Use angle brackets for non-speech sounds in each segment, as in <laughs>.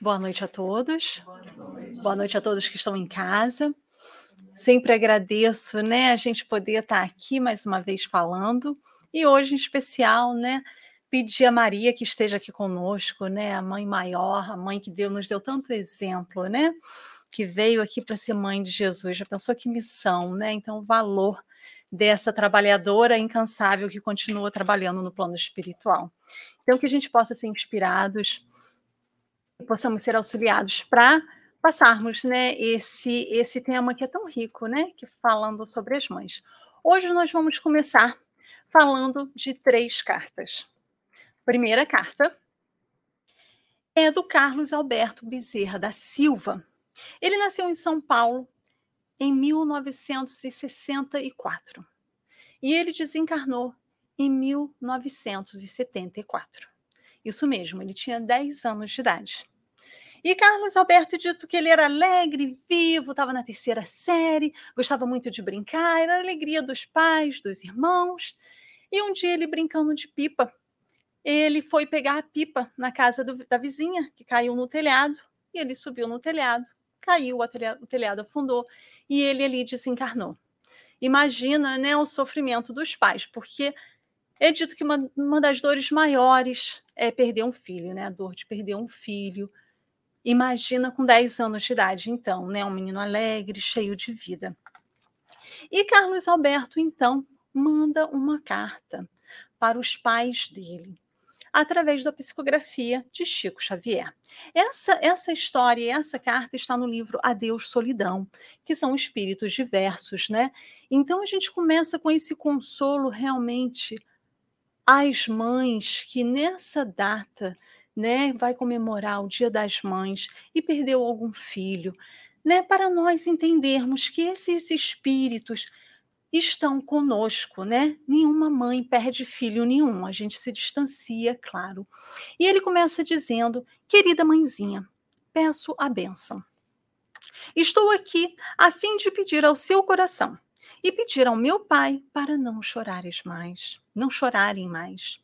Boa noite a todos. Boa noite a todos que estão em casa. Sempre agradeço, né, a gente poder estar aqui mais uma vez falando. E hoje, em especial, né, pedir a Maria que esteja aqui conosco, né, a mãe maior, a mãe que Deus nos deu tanto exemplo, né, que veio aqui para ser mãe de Jesus. Já pensou que missão, né? Então, o valor dessa trabalhadora incansável que continua trabalhando no plano espiritual. Então, que a gente possa ser inspirados possamos ser auxiliados para passarmos né, esse, esse tema que é tão rico, né, que falando sobre as mães. Hoje nós vamos começar falando de três cartas. Primeira carta é do Carlos Alberto Bezerra da Silva. Ele nasceu em São Paulo em 1964 e ele desencarnou em 1974. Isso mesmo, ele tinha 10 anos de idade. E Carlos Alberto dito que ele era alegre, vivo, estava na terceira série, gostava muito de brincar, era a alegria dos pais, dos irmãos. E um dia ele brincando de pipa, ele foi pegar a pipa na casa do, da vizinha, que caiu no telhado, e ele subiu no telhado, caiu, telhado, o telhado afundou, e ele ali desencarnou. Imagina né, o sofrimento dos pais, porque é dito que uma, uma das dores maiores é perder um filho, né? A dor de perder um filho. Imagina com 10 anos de idade, então, né? Um menino alegre, cheio de vida. E Carlos Alberto, então, manda uma carta para os pais dele, através da psicografia de Chico Xavier. Essa, essa história essa carta está no livro Adeus Solidão, que são espíritos diversos, né? Então a gente começa com esse consolo realmente às mães que nessa data, né, vai comemorar o Dia das Mães e perdeu algum filho, né, para nós entendermos que esses espíritos estão conosco, né? Nenhuma mãe perde filho nenhum, a gente se distancia, claro. E ele começa dizendo: "Querida mãezinha, peço a bênção. Estou aqui a fim de pedir ao seu coração e pedir ao meu pai para não chorares mais, não chorarem mais.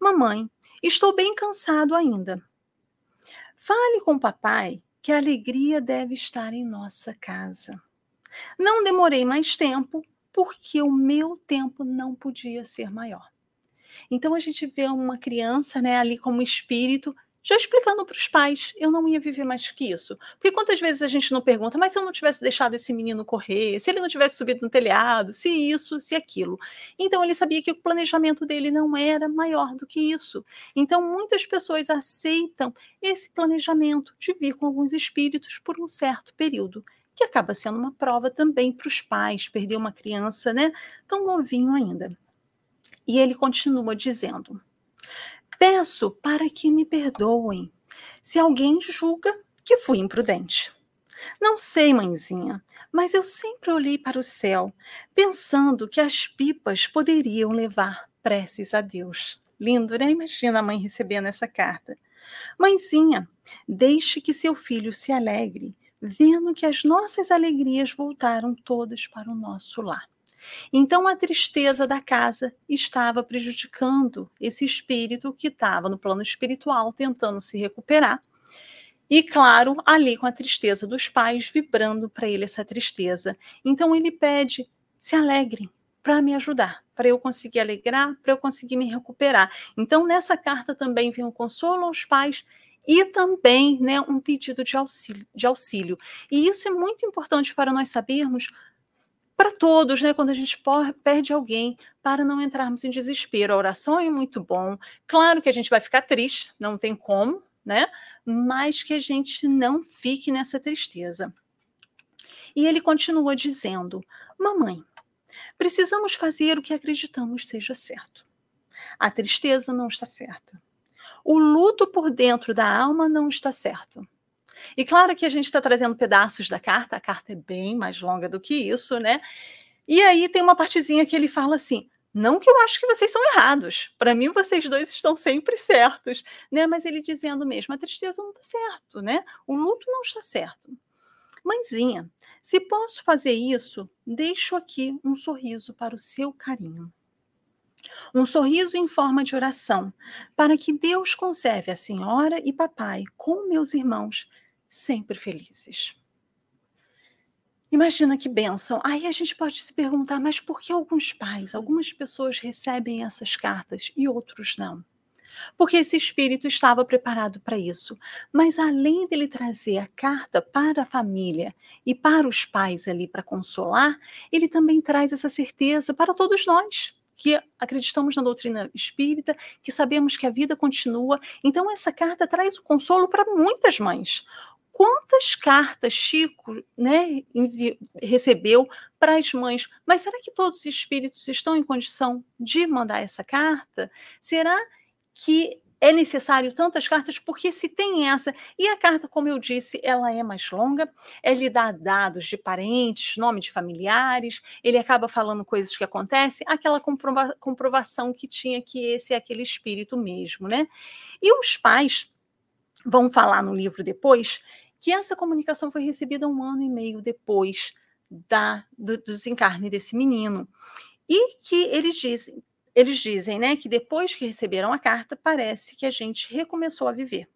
Mamãe, estou bem cansado ainda. Fale com papai que a alegria deve estar em nossa casa. Não demorei mais tempo, porque o meu tempo não podia ser maior. Então a gente vê uma criança, né, ali como espírito já explicando para os pais, eu não ia viver mais que isso. Porque quantas vezes a gente não pergunta, mas se eu não tivesse deixado esse menino correr, se ele não tivesse subido no telhado, se isso, se aquilo. Então ele sabia que o planejamento dele não era maior do que isso. Então muitas pessoas aceitam esse planejamento de vir com alguns espíritos por um certo período que acaba sendo uma prova também para os pais, perder uma criança, né, tão novinho ainda. E ele continua dizendo: Peço para que me perdoem se alguém julga que fui imprudente. Não sei, mãezinha, mas eu sempre olhei para o céu, pensando que as pipas poderiam levar preces a Deus. Lindo, né? Imagina a mãe recebendo essa carta. Mãezinha, deixe que seu filho se alegre, vendo que as nossas alegrias voltaram todas para o nosso lar. Então a tristeza da casa estava prejudicando esse espírito que estava no plano espiritual tentando se recuperar. E claro, ali com a tristeza dos pais vibrando para ele essa tristeza. Então ele pede: se alegre para me ajudar, para eu conseguir alegrar, para eu conseguir me recuperar. Então nessa carta também vem um consolo aos pais e também né, um pedido de auxílio, de auxílio. E isso é muito importante para nós sabermos para todos, né? Quando a gente perde alguém, para não entrarmos em desespero. A oração é muito bom. Claro que a gente vai ficar triste, não tem como, né? Mas que a gente não fique nessa tristeza. E ele continua dizendo: Mamãe, precisamos fazer o que acreditamos seja certo. A tristeza não está certa. O luto por dentro da alma não está certo. E claro que a gente está trazendo pedaços da carta, a carta é bem mais longa do que isso, né? E aí tem uma partezinha que ele fala assim: não que eu acho que vocês são errados. Para mim, vocês dois estão sempre certos, né? Mas ele dizendo mesmo, a tristeza não está certo, né? O luto não está certo. Mãezinha, se posso fazer isso, deixo aqui um sorriso para o seu carinho. Um sorriso em forma de oração, para que Deus conserve a senhora e papai com meus irmãos sempre felizes. Imagina que bênção. Aí a gente pode se perguntar, mas por que alguns pais, algumas pessoas recebem essas cartas e outros não? Porque esse espírito estava preparado para isso. Mas além dele trazer a carta para a família e para os pais ali para consolar, ele também traz essa certeza para todos nós que acreditamos na doutrina espírita, que sabemos que a vida continua. Então, essa carta traz o consolo para muitas mães quantas cartas Chico né, recebeu para as mães, mas será que todos os espíritos estão em condição de mandar essa carta? Será que é necessário tantas cartas? Porque se tem essa, e a carta, como eu disse, ela é mais longa, ele dá dados de parentes, nome de familiares, ele acaba falando coisas que acontecem, aquela comprova comprovação que tinha que esse é aquele espírito mesmo, né? E os pais vão falar no livro depois que essa comunicação foi recebida um ano e meio depois da, do, do desencarne desse menino. E que eles dizem, eles dizem né, que depois que receberam a carta, parece que a gente recomeçou a viver.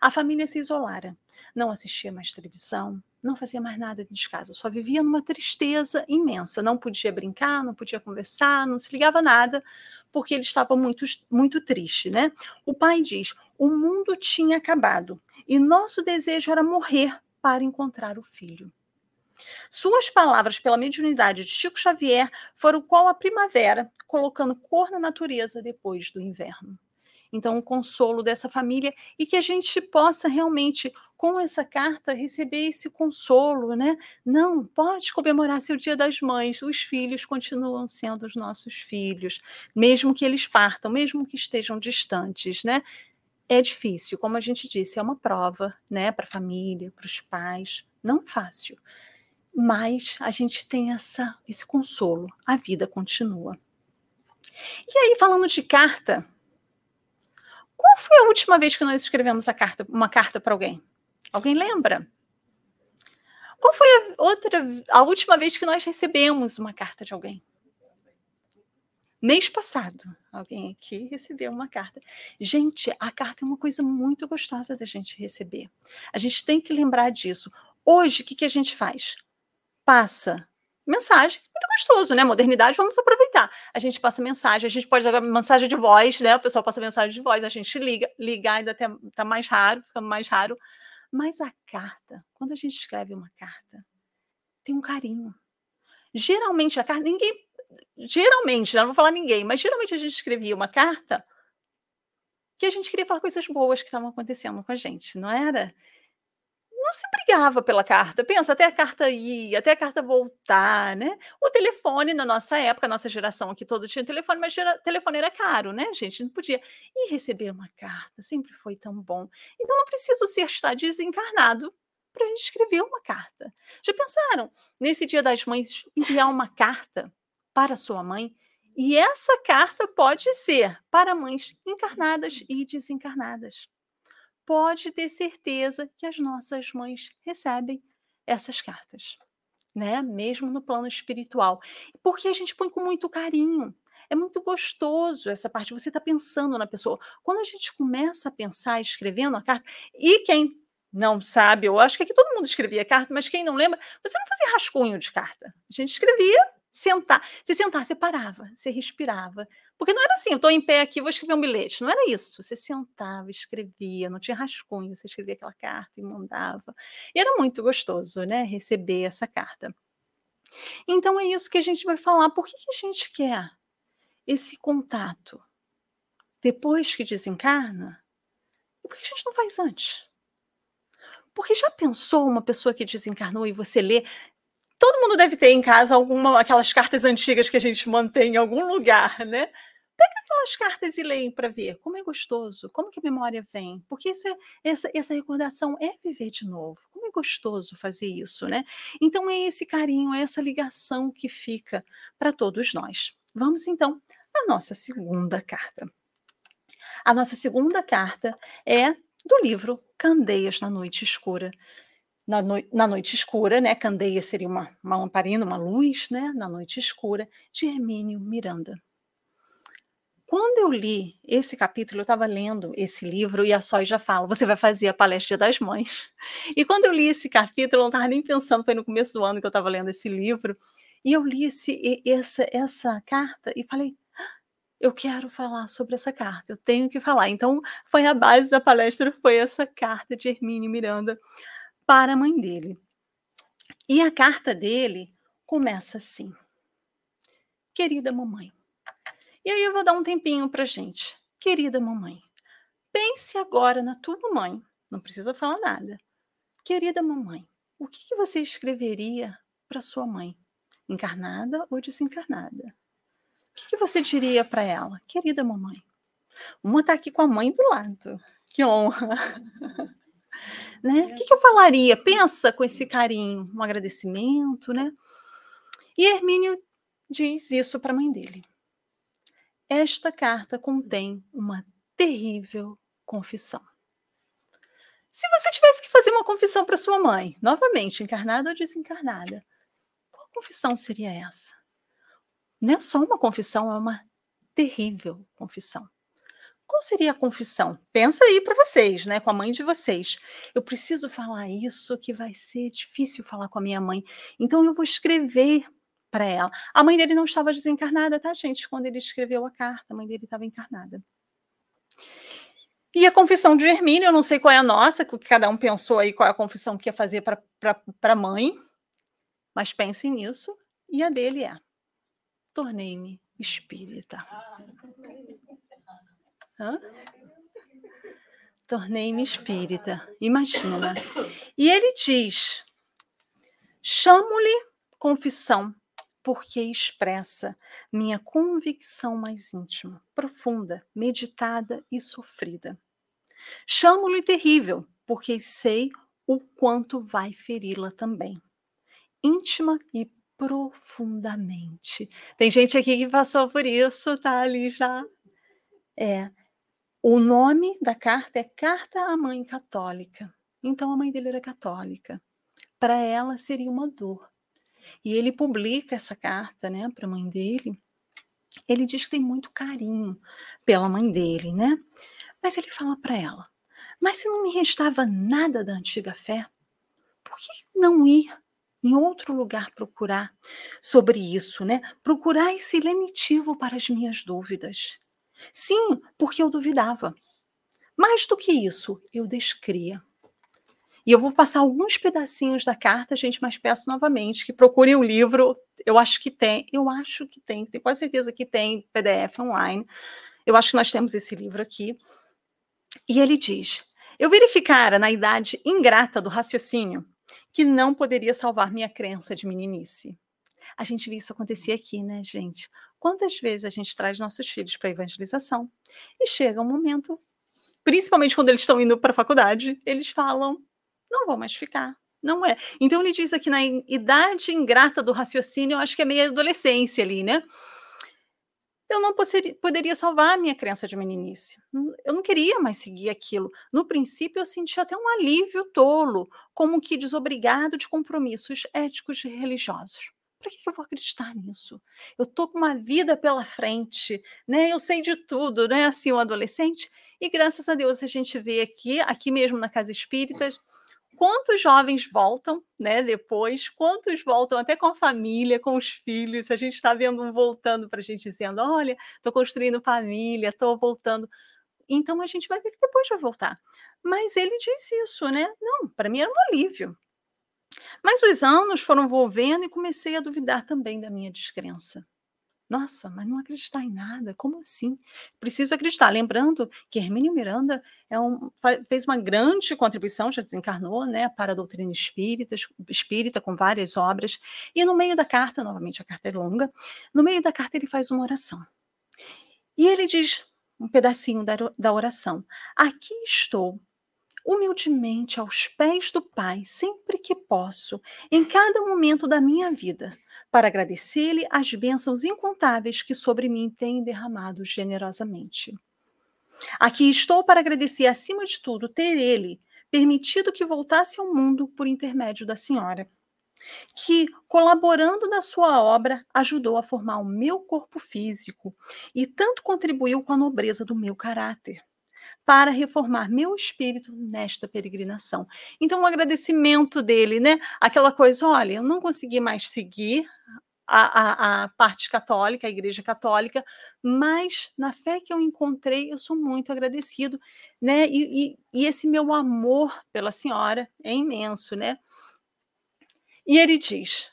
A família se isolara, não assistia mais televisão, não fazia mais nada de casa, só vivia numa tristeza imensa. Não podia brincar, não podia conversar, não se ligava nada, porque ele estava muito, muito triste, né? O pai diz: o mundo tinha acabado e nosso desejo era morrer para encontrar o filho. Suas palavras pela mediunidade de Chico Xavier foram qual a primavera, colocando cor na natureza depois do inverno. Então, o consolo dessa família e que a gente possa realmente, com essa carta, receber esse consolo, né? Não, pode comemorar seu Dia das Mães, os filhos continuam sendo os nossos filhos, mesmo que eles partam, mesmo que estejam distantes, né? É difícil, como a gente disse, é uma prova, né, para a família, para os pais, não fácil. Mas a gente tem essa, esse consolo, a vida continua. E aí, falando de carta, qual foi a última vez que nós escrevemos carta, uma carta para alguém? Alguém lembra? Qual foi a outra, a última vez que nós recebemos uma carta de alguém? Mês passado, alguém aqui recebeu uma carta. Gente, a carta é uma coisa muito gostosa da gente receber. A gente tem que lembrar disso. Hoje, o que, que a gente faz? Passa mensagem, muito gostoso, né? Modernidade, vamos aproveitar. A gente passa mensagem, a gente pode jogar mensagem de voz, né? O pessoal passa mensagem de voz, a gente liga, ligar ainda até tá mais raro, ficando mais raro. Mas a carta, quando a gente escreve uma carta, tem um carinho. Geralmente a carta, ninguém geralmente, não vou falar ninguém, mas geralmente a gente escrevia uma carta que a gente queria falar coisas boas que estavam acontecendo com a gente, não era? Não se brigava pela carta. Pensa, até a carta ir, até a carta voltar, né? O telefone, na nossa época, nossa geração aqui todo tinha telefone, mas gera, telefone era caro, né, gente? Não podia. E receber uma carta sempre foi tão bom. Então não preciso ser estar desencarnado para escrever uma carta. Já pensaram, nesse Dia das Mães, enviar uma carta para sua mãe. E essa carta pode ser para mães encarnadas e desencarnadas. Pode ter certeza que as nossas mães recebem essas cartas, né? Mesmo no plano espiritual. Porque a gente põe com muito carinho. É muito gostoso essa parte. Você está pensando na pessoa. Quando a gente começa a pensar escrevendo a carta, e quem não sabe, eu acho que aqui todo mundo escrevia carta, mas quem não lembra, você não fazia rascunho de carta. A gente escrevia sentar. Se sentar, você parava, você respirava. Porque não era assim, eu estou em pé aqui, vou escrever um bilhete. Não era isso. Você sentava, escrevia, não tinha rascunho, você escrevia aquela carta e mandava. E era muito gostoso, né? Receber essa carta. Então é isso que a gente vai falar. Por que, que a gente quer esse contato depois que desencarna? E por que a gente não faz antes? Porque já pensou uma pessoa que desencarnou e você lê todo mundo deve ter em casa alguma aquelas cartas antigas que a gente mantém em algum lugar, né? Pega aquelas cartas e leia para ver como é gostoso, como que a memória vem, porque isso é essa, essa recordação é viver de novo. Como é gostoso fazer isso, né? Então é esse carinho, é essa ligação que fica para todos nós. Vamos então à nossa segunda carta. A nossa segunda carta é do livro Candeias na Noite Escura, na, na noite escura, né? Candeia seria uma, uma lamparina, uma luz, né? Na noite escura, de Hermínio Miranda. quando eu li esse capítulo, eu estava lendo esse livro e a Sói já fala: você vai fazer a palestra das mães. E quando eu li esse capítulo, eu não estava nem pensando, foi no começo do ano que eu estava lendo esse livro, e eu li esse, essa, essa carta e falei: ah, eu quero falar sobre essa carta, eu tenho que falar. Então, foi a base da palestra, foi essa carta de Hermínio Miranda para a mãe dele. E a carta dele começa assim: Querida mamãe, e aí eu vou dar um tempinho para gente. Querida mamãe, pense agora na tua mãe. Não precisa falar nada. Querida mamãe, o que, que você escreveria para sua mãe? Encarnada ou desencarnada? O que, que você diria para ela? Querida mamãe. Uma está aqui com a mãe do lado. Que honra! <laughs> né? O que, que eu falaria? Pensa com esse carinho, um agradecimento, né? E Hermínio diz isso para a mãe dele. Esta carta contém uma terrível confissão. Se você tivesse que fazer uma confissão para sua mãe, novamente, encarnada ou desencarnada, qual confissão seria essa? Não é só uma confissão, é uma terrível confissão. Qual seria a confissão? Pensa aí para vocês, né, com a mãe de vocês. Eu preciso falar isso que vai ser difícil falar com a minha mãe. Então eu vou escrever para ela. A mãe dele não estava desencarnada, tá, gente? Quando ele escreveu a carta, a mãe dele estava encarnada. E a confissão de Hermínio, eu não sei qual é a nossa, que cada um pensou aí qual é a confissão que ia fazer para a mãe, mas pensem nisso. E a dele é: tornei-me espírita. Tornei-me espírita. Imagina. E ele diz: chamo-lhe confissão porque expressa minha convicção mais íntima, profunda, meditada e sofrida. Chamo-lhe terrível, porque sei o quanto vai feri-la também. Íntima e profundamente. Tem gente aqui que passou por isso, tá ali já. É. O nome da carta é Carta à Mãe Católica. Então a mãe dele era católica. Para ela seria uma dor e ele publica essa carta, né, para a mãe dele. Ele diz que tem muito carinho pela mãe dele, né? Mas ele fala para ela: Mas se não me restava nada da antiga fé, por que não ir em outro lugar procurar sobre isso, né? Procurar esse lenitivo para as minhas dúvidas. Sim, porque eu duvidava. Mais do que isso, eu descria. E eu vou passar alguns pedacinhos da carta, gente, mas peço novamente que procurem o livro. Eu acho que tem, eu acho que tem, tenho quase certeza que tem PDF online. Eu acho que nós temos esse livro aqui. E ele diz: Eu verificara na idade ingrata do raciocínio que não poderia salvar minha crença de meninice. A gente vê isso acontecer aqui, né, gente? Quantas vezes a gente traz nossos filhos para evangelização e chega um momento, principalmente quando eles estão indo para a faculdade, eles falam: não vou mais ficar. Não é. Então ele diz aqui na idade ingrata do raciocínio, eu acho que é meio adolescência ali, né? Eu não poderia salvar a minha crença de meninice. Eu não queria mais seguir aquilo. No princípio, eu senti até um alívio tolo, como que desobrigado de compromissos éticos e religiosos. Para que, eu vou acreditar nisso? Eu tô com uma vida pela frente, né? Eu sei de tudo, né? Assim, um adolescente. E graças a Deus a gente vê aqui, aqui mesmo na Casa Espírita, quantos jovens voltam, né, depois, quantos voltam até com a família, com os filhos, a gente está vendo um voltando para a gente dizendo, olha, estou construindo família, estou voltando. Então a gente vai ver que depois vai voltar. Mas ele diz isso, né? Não, para mim era um alívio. Mas os anos foram volvendo e comecei a duvidar também da minha descrença. Nossa, mas não acreditar em nada? Como assim? Preciso acreditar. Lembrando que Hermínio Miranda é um, fez uma grande contribuição, já desencarnou, né, para a doutrina espírita, espírita, com várias obras. E no meio da carta, novamente a carta é longa, no meio da carta ele faz uma oração. E ele diz um pedacinho da, da oração: Aqui estou, humildemente aos pés do Pai, sempre que posso, em cada momento da minha vida para agradecer-lhe as bênçãos incontáveis que sobre mim tem derramado generosamente. Aqui estou para agradecer, acima de tudo, ter ele permitido que voltasse ao mundo por intermédio da senhora. que, colaborando na sua obra, ajudou a formar o meu corpo físico e tanto contribuiu com a nobreza do meu caráter para reformar meu espírito nesta peregrinação. Então, um agradecimento dele, né? Aquela coisa, olha, eu não consegui mais seguir a, a, a, parte católica, a igreja católica, mas na fé que eu encontrei, eu sou muito agradecido, né? E, e, e esse meu amor pela senhora é imenso, né? E ele diz: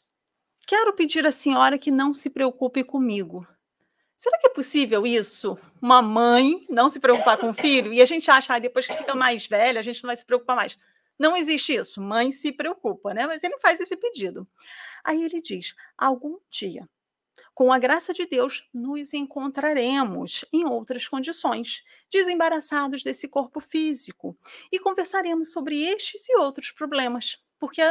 Quero pedir à senhora que não se preocupe comigo. Será que é possível isso? Uma mãe não se preocupar com o filho? E a gente acha, ah, depois que fica mais velha, a gente não vai se preocupar mais. Não existe isso. Mãe se preocupa, né? Mas ele faz esse pedido. Aí ele diz: algum dia, com a graça de Deus, nos encontraremos em outras condições, desembaraçados desse corpo físico, e conversaremos sobre estes e outros problemas, porque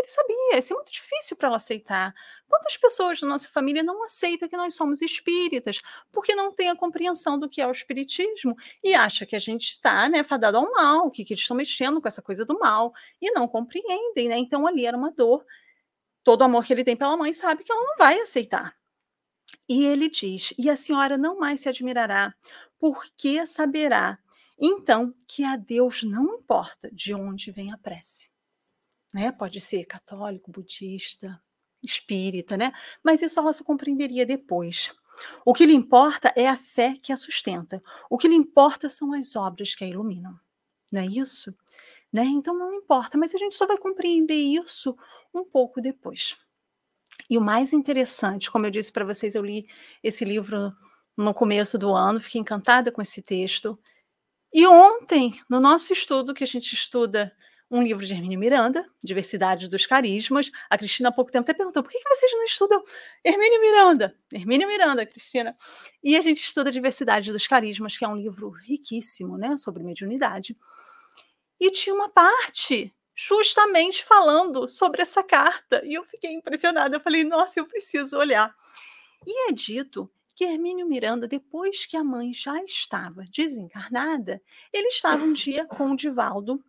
ele sabia, isso é muito difícil para ela aceitar. Quantas pessoas da nossa família não aceitam que nós somos espíritas, porque não tem a compreensão do que é o espiritismo e acha que a gente está né, fadado ao mal, que, que eles estão mexendo com essa coisa do mal, e não compreendem, né? Então ali era uma dor. Todo o amor que ele tem pela mãe sabe que ela não vai aceitar. E ele diz: E a senhora não mais se admirará, porque saberá então que a Deus não importa de onde vem a prece né? Pode ser católico, budista, espírita, né? Mas isso ela só compreenderia depois. O que lhe importa é a fé que a sustenta. O que lhe importa são as obras que a iluminam. Não é isso? Né? Então não importa, mas a gente só vai compreender isso um pouco depois. E o mais interessante, como eu disse para vocês, eu li esse livro no começo do ano, fiquei encantada com esse texto. E ontem, no nosso estudo, que a gente estuda um livro de Hermínio Miranda, Diversidade dos Carismas. A Cristina há pouco tempo até perguntou: por que, vocês não estudam Hermínio Miranda? Hermínio Miranda, Cristina. E a gente estuda Diversidade dos Carismas, que é um livro riquíssimo né, sobre mediunidade. E tinha uma parte justamente falando sobre essa carta. E eu fiquei impressionada. Eu falei: nossa, eu preciso olhar. E é dito que Hermínio Miranda, depois que a mãe já estava desencarnada, ele estava um dia com o Divaldo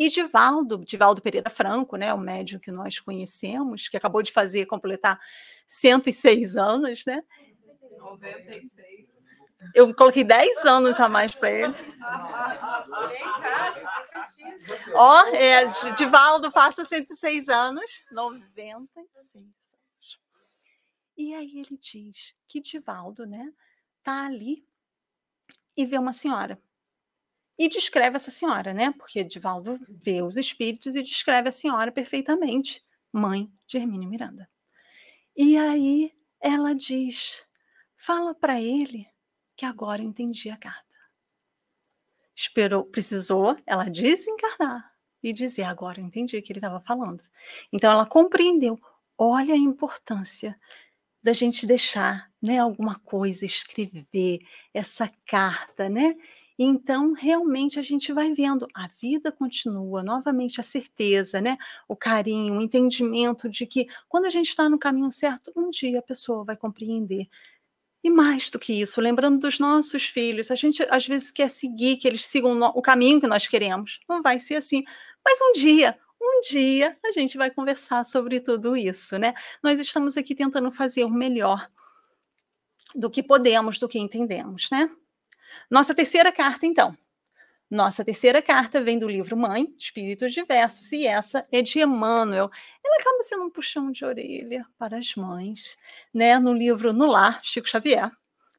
e Divaldo, Divaldo Pereira Franco, né, o médium que nós conhecemos, que acabou de fazer, completar 106 anos, né? 96. Eu coloquei 10 anos a mais para ele. Ó, é, Divaldo faça 106 anos, 96 anos. E aí ele diz que Divaldo, né, tá ali e vê uma senhora e descreve essa senhora, né? Porque Divaldo vê os espíritos e descreve a senhora perfeitamente, mãe de Hermínio Miranda. E aí ela diz: fala para ele que agora entendi a carta. Esperou, precisou ela desencarnar e dizer: agora entendi o que ele estava falando. Então ela compreendeu. Olha a importância da gente deixar, né, alguma coisa, escrever essa carta, né? Então, realmente, a gente vai vendo, a vida continua, novamente a certeza, né? o carinho, o entendimento de que quando a gente está no caminho certo, um dia a pessoa vai compreender. E mais do que isso, lembrando dos nossos filhos, a gente às vezes quer seguir, que eles sigam o caminho que nós queremos. Não vai ser assim. Mas um dia, um dia, a gente vai conversar sobre tudo isso, né? Nós estamos aqui tentando fazer o melhor do que podemos, do que entendemos, né? Nossa terceira carta, então. Nossa terceira carta vem do livro Mãe, Espíritos Diversos, e essa é de Emmanuel. Ela acaba sendo um puxão de orelha para as mães, né? No livro No Lar, Chico Xavier,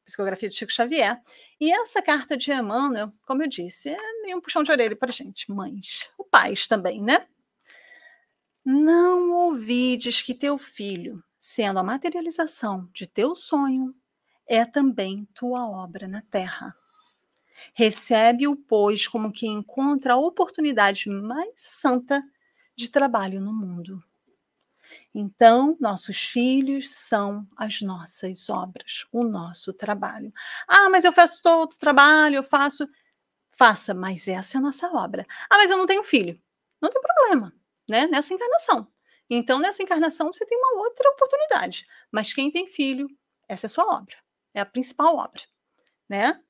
Psicografia de Chico Xavier. E essa carta de Emmanuel, como eu disse, é meio um puxão de orelha para a gente, mães, o pais também, né? Não ouvides que teu filho, sendo a materialização de teu sonho, é também tua obra na terra Recebe-o, pois, como quem encontra a oportunidade mais santa de trabalho no mundo. Então, nossos filhos são as nossas obras, o nosso trabalho. Ah, mas eu faço todo trabalho, eu faço. Faça, mas essa é a nossa obra. Ah, mas eu não tenho filho. Não tem problema, né? Nessa encarnação. Então, nessa encarnação, você tem uma outra oportunidade. Mas quem tem filho, essa é a sua obra. É a principal obra, né?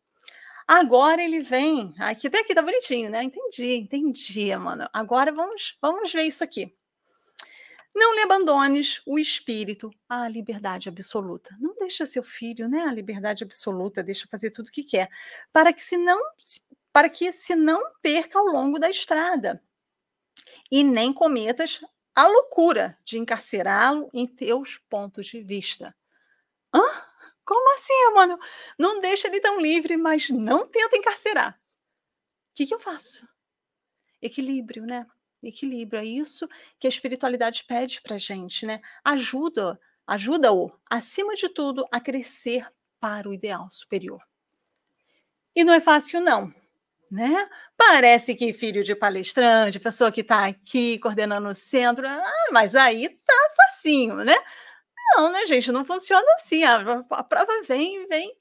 Agora ele vem. Aqui até aqui tá bonitinho, né? Entendi, entendi, mano. Agora vamos, vamos ver isso aqui. Não lhe abandones o espírito à liberdade absoluta. Não deixa seu filho, né, a liberdade absoluta, deixa fazer tudo o que quer, para que se não para que se não perca ao longo da estrada. E nem cometas a loucura de encarcerá-lo em teus pontos de vista. Hã? Como assim, mano? Não deixa ele tão livre, mas não tenta encarcerar. O que, que eu faço? Equilíbrio, né? Equilíbrio. É isso que a espiritualidade pede para gente, né? Ajuda, ajuda-o, acima de tudo, a crescer para o ideal superior. E não é fácil, não. Né? Parece que filho de palestrante, pessoa que está aqui coordenando o centro, ah, mas aí tá facinho, né? Não, né, gente? Não funciona assim. A, a prova vem, vem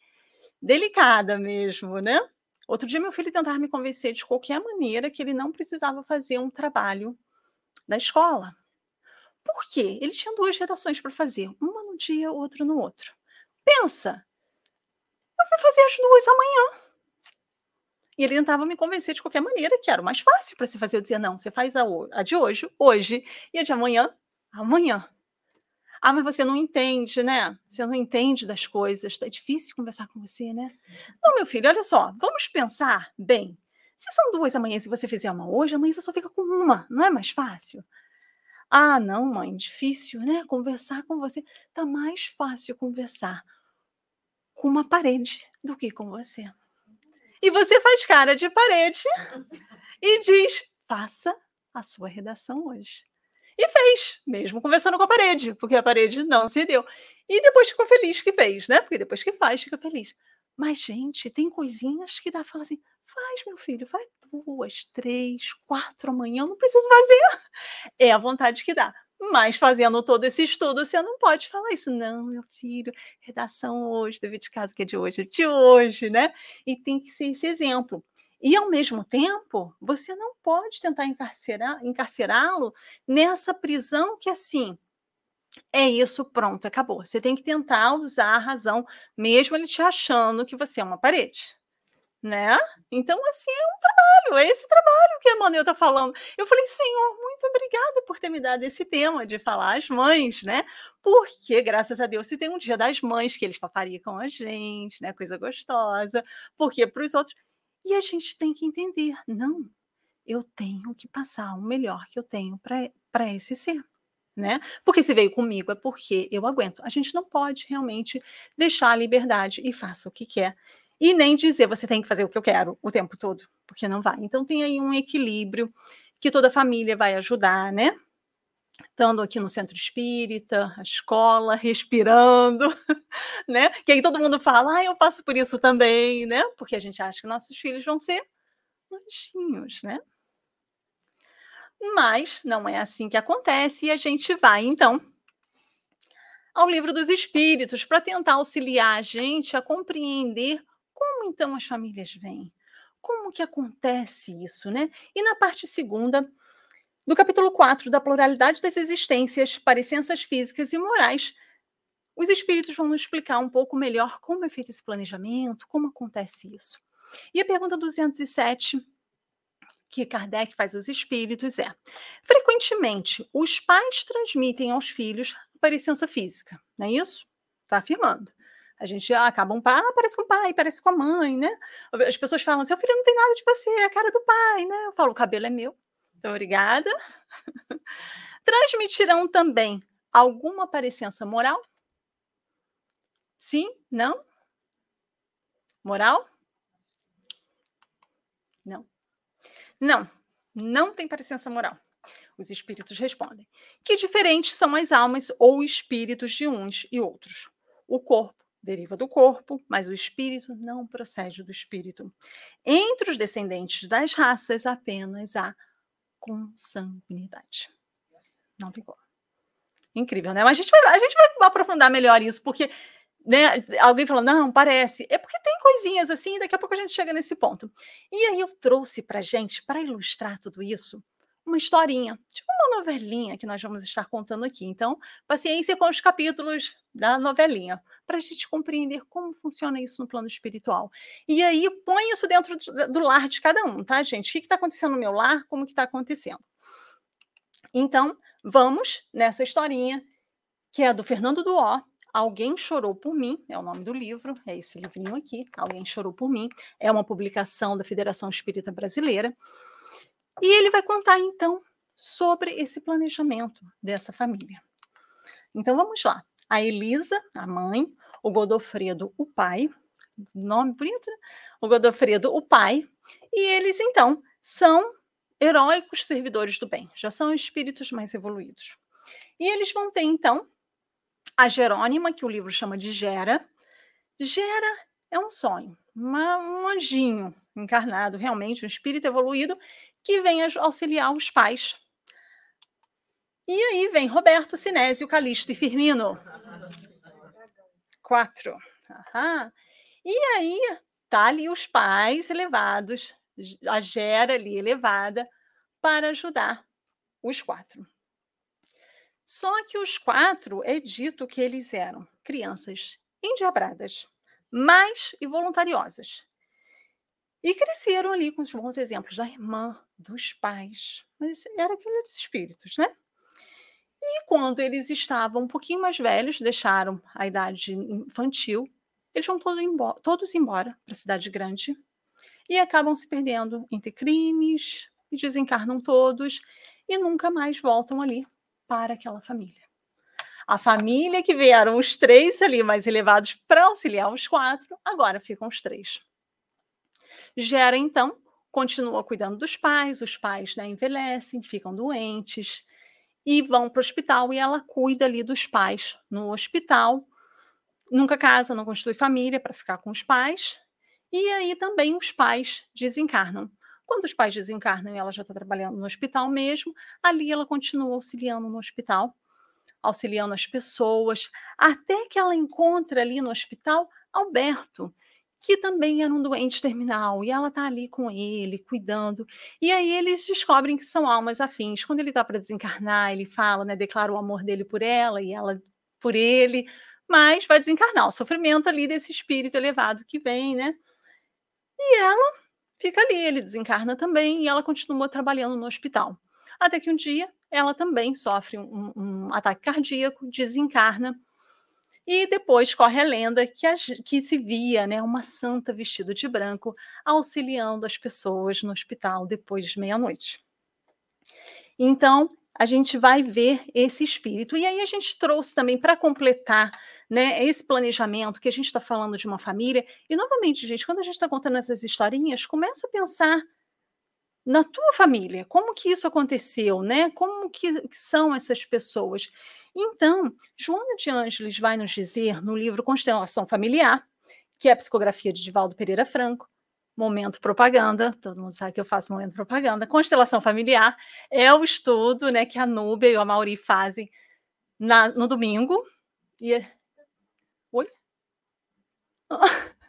delicada mesmo, né? Outro dia, meu filho tentava me convencer de qualquer maneira que ele não precisava fazer um trabalho da escola. Por quê? Ele tinha duas redações para fazer, uma no dia, outra no outro. Pensa, eu vou fazer as duas amanhã. E ele tentava me convencer de qualquer maneira que era o mais fácil para se fazer. Eu dizia, não, você faz a, a de hoje, hoje, e a de amanhã, amanhã. Ah, mas você não entende, né? Você não entende das coisas, é difícil conversar com você, né? Não, meu filho, olha só, vamos pensar bem. Se são duas amanhã, se você fizer uma hoje, amanhã você só fica com uma, não é mais fácil? Ah, não, mãe, difícil, né? Conversar com você. Tá mais fácil conversar com uma parede do que com você. E você faz cara de parede e diz: faça a sua redação hoje. E fez, mesmo conversando com a parede, porque a parede não cedeu. E depois ficou feliz que fez, né? Porque depois que faz, fica feliz. Mas, gente, tem coisinhas que dá pra falar assim: faz, meu filho, vai duas, três, quatro amanhã, não preciso fazer. É a vontade que dá. Mas fazendo todo esse estudo, você não pode falar isso. Não, meu filho, redação hoje, dever de casa que é de hoje, é de hoje, né? E tem que ser esse exemplo. E, ao mesmo tempo, você não pode tentar encarcerá-lo nessa prisão que, assim, é isso, pronto, acabou. Você tem que tentar usar a razão, mesmo ele te achando que você é uma parede. Né? Então, assim, é um trabalho, é esse trabalho que a Manuel está falando. Eu falei, Senhor, muito obrigada por ter me dado esse tema de falar às mães, né? Porque, graças a Deus, se tem um dia das mães que eles paparicam a gente, né? Coisa gostosa, porque para os outros e a gente tem que entender, não, eu tenho que passar o melhor que eu tenho para esse ser. Né? Porque se veio comigo é porque eu aguento. A gente não pode realmente deixar a liberdade e faça o que quer. E nem dizer você tem que fazer o que eu quero o tempo todo, porque não vai. Então tem aí um equilíbrio que toda a família vai ajudar, né? Estando aqui no centro espírita, a escola, <laughs> respirando, né? Que aí todo mundo fala, ah, eu passo por isso também, né? Porque a gente acha que nossos filhos vão ser anjinhos, né? Mas não é assim que acontece e a gente vai, então, ao livro dos espíritos para tentar auxiliar a gente a compreender como então as famílias vêm, como que acontece isso, né? E na parte segunda, do capítulo 4 da pluralidade das existências, parecenças físicas e morais, os espíritos vão nos explicar um pouco melhor como é feito esse planejamento, como acontece isso. E a pergunta 207 que Kardec faz aos espíritos é: frequentemente os pais transmitem aos filhos parecença física, não é isso? Está afirmando. A gente ah, acaba um pai, ah, parece com o pai, parece com a mãe, né? As pessoas falam assim: o filho não tem nada de você, é a cara do pai, né? Eu falo: o cabelo é meu, muito obrigada. Transmitirão também alguma parecença moral? Sim? Não? Moral? Não. Não, não tem parecença moral. Os espíritos respondem. Que diferentes são as almas ou espíritos de uns e outros. O corpo deriva do corpo, mas o espírito não procede do espírito. Entre os descendentes das raças, apenas há consanguinidade. Não tem como. Incrível, né? Mas a gente vai, a gente vai aprofundar melhor isso, porque né, alguém falou, não, parece. É porque tem coisinhas assim, daqui a pouco a gente chega nesse ponto. E aí eu trouxe para gente, para ilustrar tudo isso, uma historinha, tipo uma novelinha que nós vamos estar contando aqui. Então, paciência com os capítulos da novelinha, para a gente compreender como funciona isso no plano espiritual. E aí, põe isso dentro do, lar de cada um, tá, gente? O que está acontecendo no meu lar? Como que está acontecendo? Então, vamos nessa historinha que é do Fernando Duó, Alguém Chorou por Mim, é o nome do livro, é esse livrinho aqui, Alguém Chorou por Mim, é uma publicação da Federação Espírita Brasileira. E ele vai contar, então, sobre esse planejamento dessa família. Então vamos lá. A Elisa, a mãe, o Godofredo, o pai, nome bonito, né? O Godofredo, o pai, e eles então são heróicos servidores do bem, já são espíritos mais evoluídos. E eles vão ter então a Jerônima, que o livro chama de Gera. Gera é um sonho, uma, um anjinho encarnado, realmente, um espírito evoluído que vem auxiliar os pais. E aí vem Roberto, Sinésio, Calixto e Firmino. Quatro. Aham. E aí tá ali os pais elevados, a Gera ali elevada, para ajudar os quatro. Só que os quatro é dito que eles eram crianças endiabradas, mais e voluntariosas. E cresceram ali com os bons exemplos da irmã, dos pais, mas eram aqueles espíritos, né? E quando eles estavam um pouquinho mais velhos, deixaram a idade infantil, eles vão todos embora, todos embora para a cidade grande e acabam se perdendo entre crimes e desencarnam todos e nunca mais voltam ali para aquela família. A família que vieram os três ali mais elevados para auxiliar os quatro, agora ficam os três. Gera, então, continua cuidando dos pais, os pais né, envelhecem, ficam doentes e vão para o hospital e ela cuida ali dos pais no hospital. Nunca casa, não constitui família para ficar com os pais. E aí também os pais desencarnam. Quando os pais desencarnam e ela já está trabalhando no hospital mesmo, ali ela continua auxiliando no hospital, auxiliando as pessoas, até que ela encontra ali no hospital Alberto, que também era um doente terminal, e ela está ali com ele, cuidando. E aí eles descobrem que são almas afins. Quando ele está para desencarnar, ele fala, né, declara o amor dele por ela e ela por ele, mas vai desencarnar o sofrimento ali desse espírito elevado que vem, né? E ela fica ali, ele desencarna também e ela continua trabalhando no hospital. Até que um dia ela também sofre um, um ataque cardíaco, desencarna. E depois corre a lenda que, a, que se via né, uma santa vestida de branco auxiliando as pessoas no hospital depois de meia-noite. Então, a gente vai ver esse espírito. E aí a gente trouxe também para completar né, esse planejamento que a gente está falando de uma família. E novamente, gente, quando a gente está contando essas historinhas, começa a pensar na tua família, como que isso aconteceu, né? Como que, são essas pessoas? Então, Joana de Ângeles vai nos dizer no livro Constelação Familiar, que é a psicografia de Divaldo Pereira Franco, momento propaganda, todo mundo sabe que eu faço momento propaganda. Constelação familiar é o estudo né, que a Núbia e a Mauri fazem na, no domingo. E... É Oi? <laughs>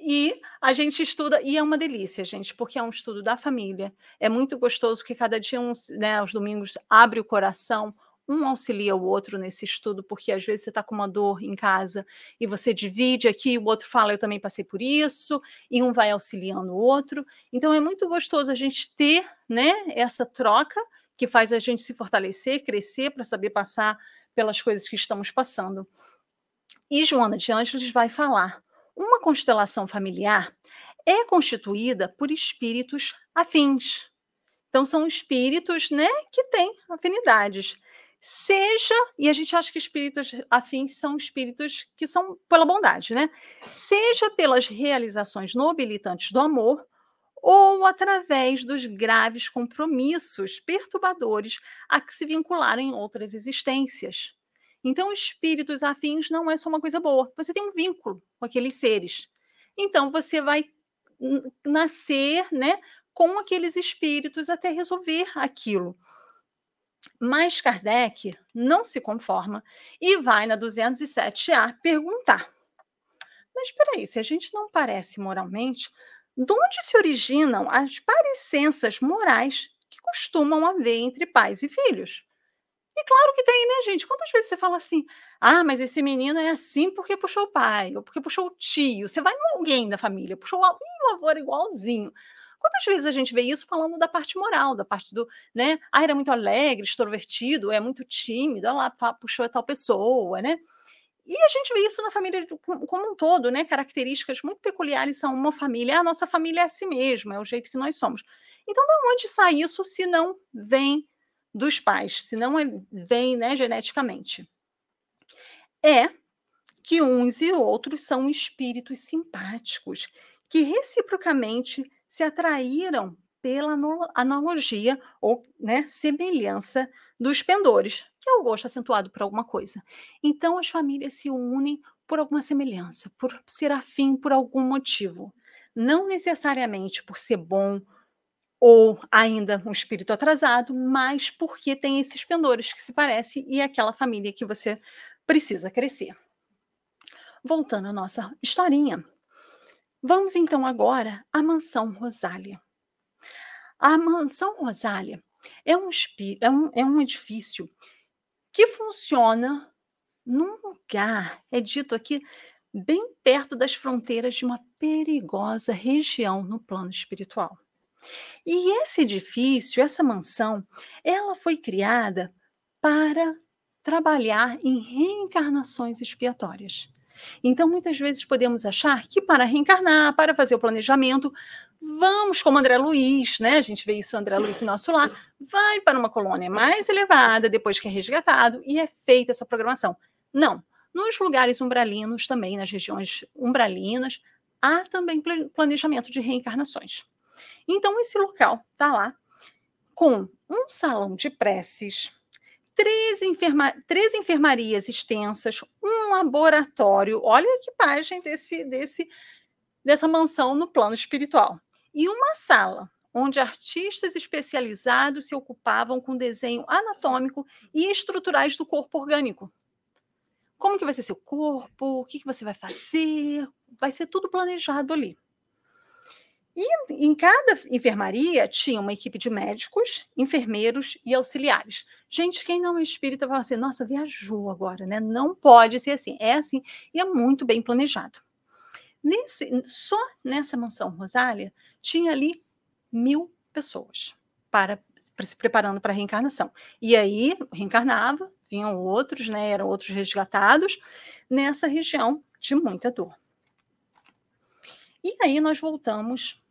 E a gente estuda, e é uma delícia, gente, porque é um estudo da família. É muito gostoso, porque cada dia, uns, né, aos domingos, abre o coração, um auxilia o outro nesse estudo, porque às vezes você está com uma dor em casa e você divide aqui, o outro fala, eu também passei por isso, e um vai auxiliando o outro. Então é muito gostoso a gente ter né, essa troca que faz a gente se fortalecer, crescer para saber passar pelas coisas que estamos passando. E Joana de Ângeles vai falar: uma constelação familiar é constituída por espíritos afins. Então, são espíritos né, que têm afinidades seja, e a gente acha que espíritos afins são espíritos que são pela bondade, né? Seja pelas realizações nobilitantes do amor, ou através dos graves compromissos perturbadores a que se vincularam em outras existências. Então, espíritos afins não é só uma coisa boa, você tem um vínculo com aqueles seres. Então, você vai nascer né, com aqueles espíritos até resolver aquilo. Mas Kardec não se conforma e vai na 207A perguntar: Mas espera aí, se a gente não parece moralmente, de onde se originam as parecenças morais que costumam haver entre pais e filhos? E claro que tem, né, gente? Quantas vezes você fala assim: ah, mas esse menino é assim porque puxou o pai, ou porque puxou o tio. Você vai em alguém da família, puxou o avô igualzinho. Quantas vezes a gente vê isso falando da parte moral, da parte do, né? Ah, era muito alegre, extrovertido, é muito tímido, olha lá, puxou a tal pessoa, né? E a gente vê isso na família como um todo, né? Características muito peculiares são uma família. A nossa família é assim mesmo, é o jeito que nós somos. Então, de onde sai isso se não vem dos pais, se não é, vem né, geneticamente? É que uns e outros são espíritos simpáticos que reciprocamente se atraíram pela analogia ou né, semelhança dos pendores, que é o gosto acentuado por alguma coisa. Então, as famílias se unem por alguma semelhança, por ser afim por algum motivo. Não necessariamente por ser bom ou ainda um espírito atrasado, mas porque tem esses pendores que se parecem e é aquela família que você precisa crescer. Voltando à nossa historinha, vamos então agora à mansão Rosália. A mansão Rosália é um, é um, é um edifício que funciona num lugar, é dito aqui, bem perto das fronteiras de uma perigosa região no plano espiritual. E esse edifício, essa mansão, ela foi criada para trabalhar em reencarnações expiatórias. Então, muitas vezes podemos achar que para reencarnar, para fazer o planejamento, vamos como André Luiz, né? A gente vê isso André Luiz no nosso lar, vai para uma colônia mais elevada depois que é resgatado e é feita essa programação. Não. Nos lugares umbralinos também, nas regiões umbralinas, há também planejamento de reencarnações. Então, esse local está lá com um salão de preces, três, enferma três enfermarias extensas, um laboratório. Olha a equipagem desse, desse, dessa mansão no plano espiritual. E uma sala onde artistas especializados se ocupavam com desenho anatômico e estruturais do corpo orgânico. Como que vai ser seu corpo? O que, que você vai fazer? Vai ser tudo planejado ali. E em cada enfermaria tinha uma equipe de médicos, enfermeiros e auxiliares. Gente, quem não é espírita vai assim, nossa, viajou agora, né? Não pode ser assim. É assim e é muito bem planejado. Nesse, só nessa mansão Rosália tinha ali mil pessoas para, se preparando para a reencarnação. E aí reencarnava, vinham outros, né? Eram outros resgatados nessa região de muita dor. E aí nós voltamos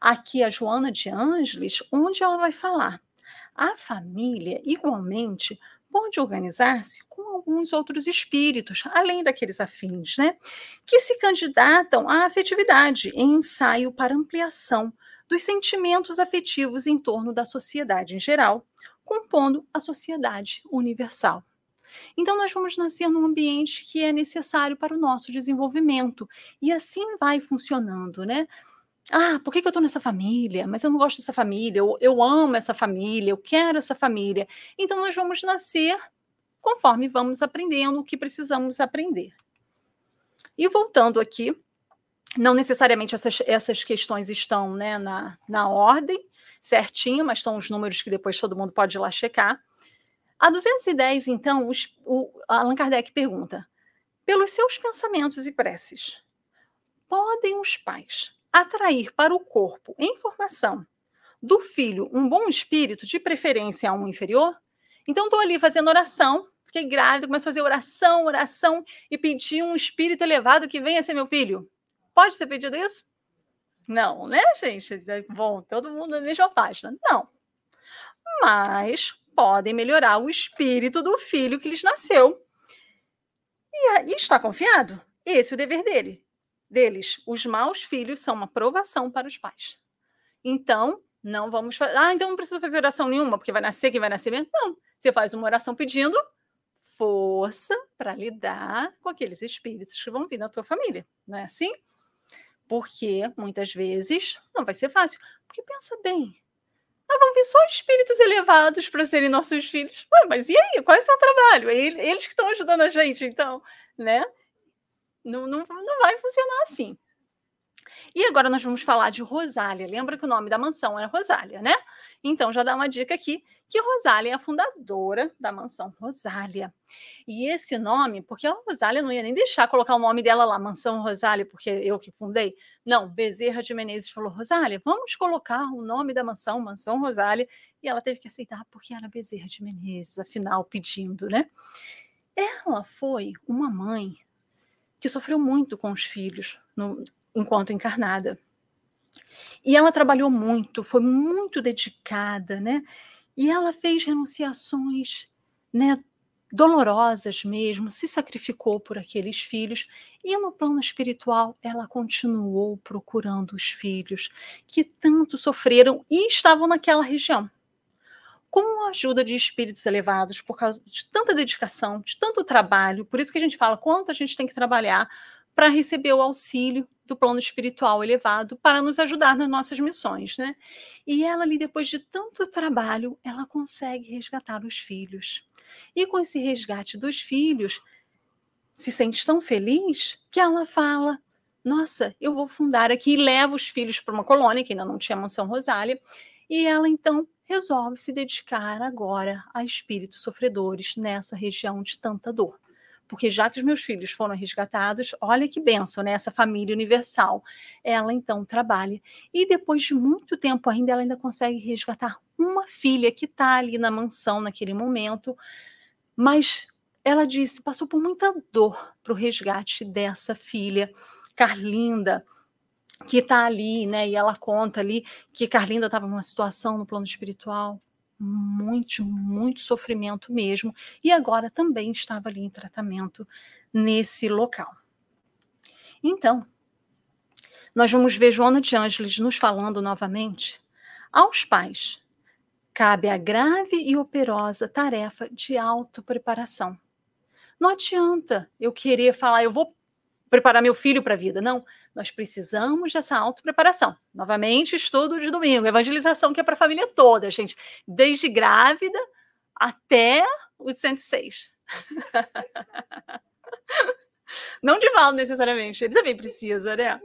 aqui a Joana de Ângeles, onde ela vai falar. A família, igualmente, pode organizar-se com alguns outros espíritos, além daqueles afins, né? Que se candidatam à afetividade em ensaio para ampliação dos sentimentos afetivos em torno da sociedade em geral, compondo a sociedade universal. Então, nós vamos nascer num ambiente que é necessário para o nosso desenvolvimento, e assim vai funcionando, né? Ah, por que, que eu estou nessa família? Mas eu não gosto dessa família, eu, eu amo essa família, eu quero essa família. Então, nós vamos nascer conforme vamos aprendendo o que precisamos aprender. E voltando aqui, não necessariamente essas, essas questões estão né, na, na ordem certinho, mas são os números que depois todo mundo pode ir lá checar. A 210, então, os, o Allan Kardec pergunta: pelos seus pensamentos e preces, podem os pais atrair para o corpo em formação do filho um bom espírito, de preferência a um inferior. Então, estou ali fazendo oração, fiquei grávida, começo a fazer oração, oração e pedir um espírito elevado que venha ser meu filho. Pode ser pedido isso? Não, né, gente? Bom, todo mundo na mesma página. Não. Mas podem melhorar o espírito do filho que lhes nasceu. E, e está confiado? Esse é o dever dele deles. Os maus filhos são uma provação para os pais. Então, não vamos fazer. Ah, então não precisa fazer oração nenhuma, porque vai nascer quem vai nascer mesmo. Não. Você faz uma oração pedindo força para lidar com aqueles espíritos que vão vir na tua família. Não é assim? Porque muitas vezes não vai ser fácil. Porque pensa bem. Ah, vão vir só espíritos elevados para serem nossos filhos. Ué, mas e aí? Qual é o seu trabalho? Eles que estão ajudando a gente, então, né? Não, não, não vai funcionar assim. E agora nós vamos falar de Rosália. Lembra que o nome da mansão é Rosália, né? Então já dá uma dica aqui que Rosália é a fundadora da mansão Rosália. E esse nome, porque a Rosália não ia nem deixar colocar o nome dela lá, Mansão Rosália, porque eu que fundei. Não, Bezerra de Menezes falou: Rosália, vamos colocar o nome da mansão, Mansão Rosália. E ela teve que aceitar porque era Bezerra de Menezes, afinal, pedindo, né? Ela foi uma mãe que sofreu muito com os filhos no, enquanto encarnada. E ela trabalhou muito, foi muito dedicada, né? E ela fez renunciações, né, dolorosas mesmo, se sacrificou por aqueles filhos e no plano espiritual ela continuou procurando os filhos que tanto sofreram e estavam naquela região. Com a ajuda de espíritos elevados, por causa de tanta dedicação, de tanto trabalho, por isso que a gente fala quanto a gente tem que trabalhar para receber o auxílio do plano espiritual elevado para nos ajudar nas nossas missões, né? E ela ali depois de tanto trabalho, ela consegue resgatar os filhos. E com esse resgate dos filhos, se sente tão feliz que ela fala: "Nossa, eu vou fundar aqui" e leva os filhos para uma colônia que ainda não tinha mansão Rosália, e ela então resolve se dedicar agora a espíritos sofredores nessa região de tanta dor porque já que os meus filhos foram resgatados, olha que benção, né? Essa família universal. Ela então trabalha e depois de muito tempo ainda ela ainda consegue resgatar uma filha que está ali na mansão naquele momento, mas ela disse passou por muita dor para o resgate dessa filha, Carlinda que está ali, né? E ela conta ali que Carlinda estava numa situação no plano espiritual muito, muito sofrimento mesmo, e agora também estava ali em tratamento nesse local. Então, nós vamos ver Joana de Ângeles nos falando novamente. Aos pais, cabe a grave e operosa tarefa de autopreparação. Não adianta eu querer falar, eu vou preparar meu filho para a vida. Não, nós precisamos dessa autopreparação. Novamente, estudo de domingo, evangelização que é para a família toda, gente, desde grávida até os 106. <laughs> Não de Val necessariamente, ele também precisa, né?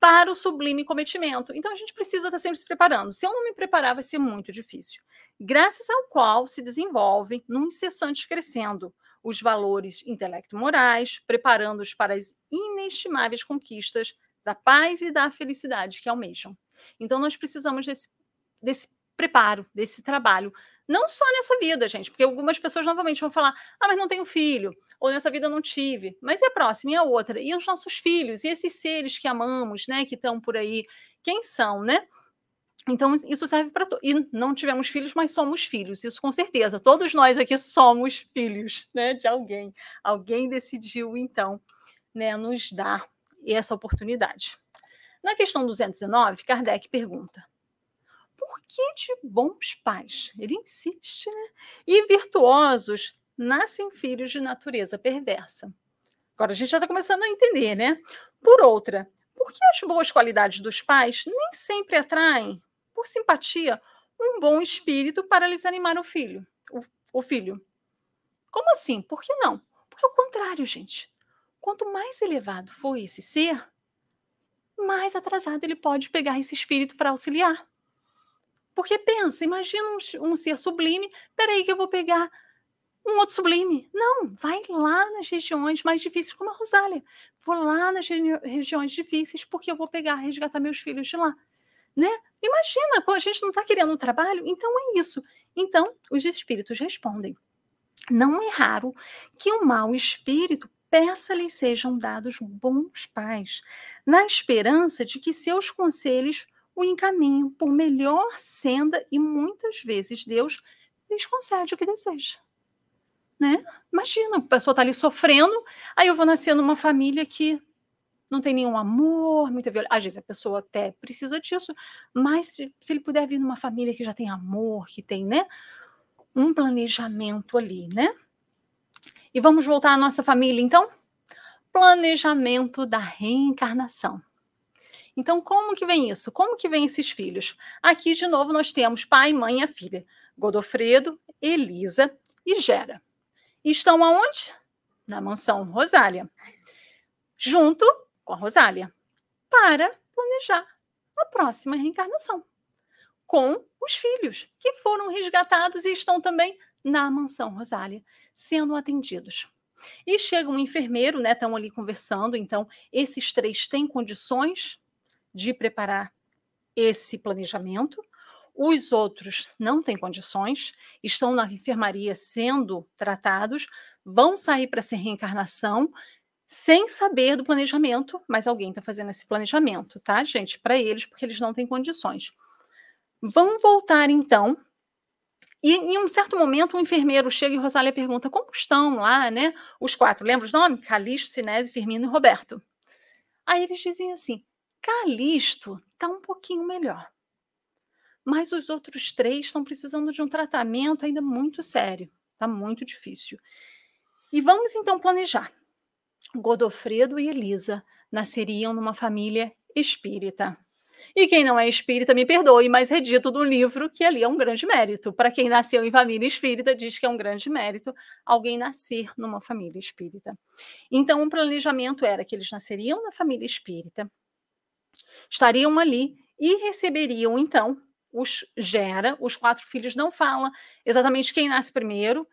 Para o sublime cometimento. Então a gente precisa estar sempre se preparando. Se eu não me preparar, vai ser muito difícil. Graças ao qual se desenvolve num incessante crescendo os valores intelecto-morais, preparando-os para as inestimáveis conquistas da paz e da felicidade que almejam. Então, nós precisamos desse, desse preparo, desse trabalho, não só nessa vida, gente, porque algumas pessoas novamente vão falar: ah, mas não tenho filho, ou nessa vida não tive, mas e a próxima, e a outra, e os nossos filhos, e esses seres que amamos, né, que estão por aí, quem são, né? Então, isso serve para. E não tivemos filhos, mas somos filhos, isso com certeza. Todos nós aqui somos filhos né, de alguém. Alguém decidiu, então, né, nos dar essa oportunidade. Na questão 219, Kardec pergunta: por que de bons pais? Ele insiste, né? E virtuosos nascem filhos de natureza perversa. Agora a gente já está começando a entender, né? Por outra, por que as boas qualidades dos pais nem sempre atraem por simpatia, um bom espírito para lhes animar o filho. O, o filho. Como assim? Por que não? Porque é o contrário, gente. Quanto mais elevado for esse ser, mais atrasado ele pode pegar esse espírito para auxiliar. Porque pensa, imagina um, um, ser sublime, peraí que eu vou pegar um outro sublime. Não, vai lá nas regiões mais difíceis, como a Rosália. Vou lá nas regiões difíceis, porque eu vou pegar, resgatar meus filhos de lá né? Imagina, a gente não está querendo um trabalho, então é isso. Então, os espíritos respondem. Não é raro que o mau espírito peça-lhes sejam dados bons pais, na esperança de que seus conselhos o encaminhem por melhor senda e muitas vezes Deus lhes concede o que deseja. Né? Imagina, a pessoa está ali sofrendo, aí eu vou nascer numa família que não tem nenhum amor, muita violência. Às vezes a pessoa até precisa disso, mas se, se ele puder vir numa família que já tem amor, que tem, né, um planejamento ali, né? E vamos voltar à nossa família, então? Planejamento da reencarnação. Então, como que vem isso? Como que vem esses filhos? Aqui, de novo, nós temos pai, mãe e filha. Godofredo, Elisa e Gera. estão aonde? Na mansão Rosália. Junto com a Rosália. para planejar a próxima reencarnação com os filhos, que foram resgatados e estão também na mansão Rosália, sendo atendidos. E chega um enfermeiro, né? Estão ali conversando. Então, esses três têm condições de preparar esse planejamento. Os outros não têm condições, estão na enfermaria sendo tratados, vão sair para essa reencarnação sem saber do planejamento, mas alguém está fazendo esse planejamento, tá, gente? Para eles, porque eles não têm condições. Vão voltar então. E em um certo momento, um enfermeiro chega e Rosália pergunta como estão lá, né? Os quatro, lembra os nomes? Calixto, Sinésio, Firmino e Roberto. Aí eles dizem assim: Calixto está um pouquinho melhor. Mas os outros três estão precisando de um tratamento ainda muito sério. Está muito difícil. E vamos então planejar. Godofredo e Elisa nasceriam numa família espírita. E quem não é espírita, me perdoe, mas é dito do livro que ali é um grande mérito. Para quem nasceu em família espírita, diz que é um grande mérito alguém nascer numa família espírita. Então, o planejamento era que eles nasceriam na família espírita, estariam ali e receberiam, então, os gera, os quatro filhos não falam exatamente quem nasce primeiro,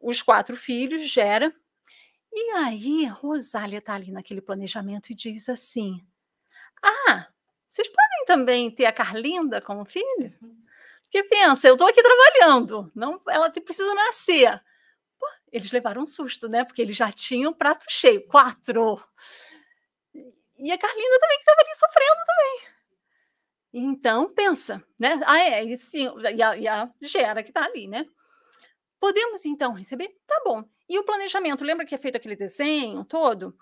os quatro filhos gera. E aí, Rosália está ali naquele planejamento e diz assim: Ah, vocês podem também ter a Carlinda como filho? Porque pensa, eu estou aqui trabalhando, não, ela precisa nascer. Pô, eles levaram um susto, né? Porque eles já tinham prato cheio, quatro. E a Carlinda também que estava ali sofrendo também. Então, pensa, né? Ah, é, e, sim, e, a, e a Gera que está ali, né? Podemos então receber? Tá bom. E o planejamento, lembra que é feito aquele desenho todo?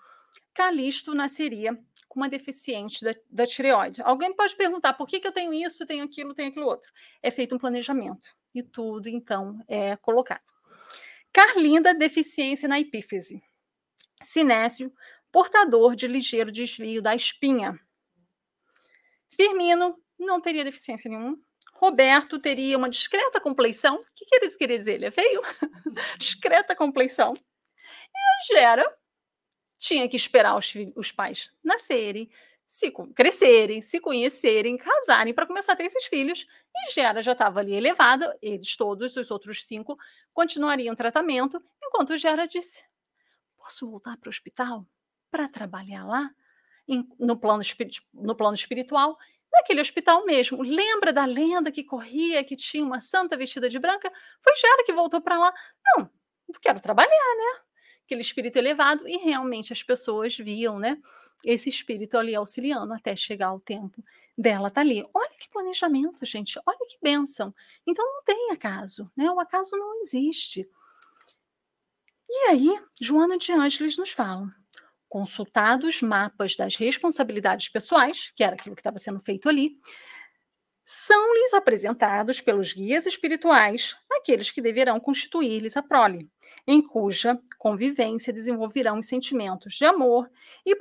Calisto nasceria com uma deficiente da, da tireoide. Alguém pode perguntar por que, que eu tenho isso, tenho aquilo, tenho aquilo outro. É feito um planejamento e tudo, então, é colocado. Carlinda, deficiência na epífise. Sinésio, portador de ligeiro desvio da espinha. Firmino, não teria deficiência nenhuma. Roberto teria uma discreta compleição. O que, que eles queriam dizer? Ele é feio? <laughs> discreta compleição. E a Gera tinha que esperar os, os pais nascerem, se crescerem, se conhecerem, casarem para começar a ter esses filhos. E Gera já estava ali elevada, eles todos, os outros cinco, continuariam tratamento, enquanto Gera disse: Posso voltar para o hospital para trabalhar lá? No, plano no plano espiritual, naquele hospital mesmo. Lembra da lenda que corria, que tinha uma santa vestida de branca? Foi Gera que voltou para lá. Não, quero trabalhar, né? aquele espírito elevado, e realmente as pessoas viam, né? Esse espírito ali auxiliando até chegar o tempo dela estar tá ali. Olha que planejamento, gente, olha que bênção. Então não tem acaso, né? O acaso não existe. E aí, Joana de Ângeles nos fala: consultados mapas das responsabilidades pessoais, que era aquilo que estava sendo feito ali, são-lhes apresentados pelos guias espirituais aqueles que deverão constituir-lhes a prole, em cuja convivência desenvolverão os sentimentos de amor e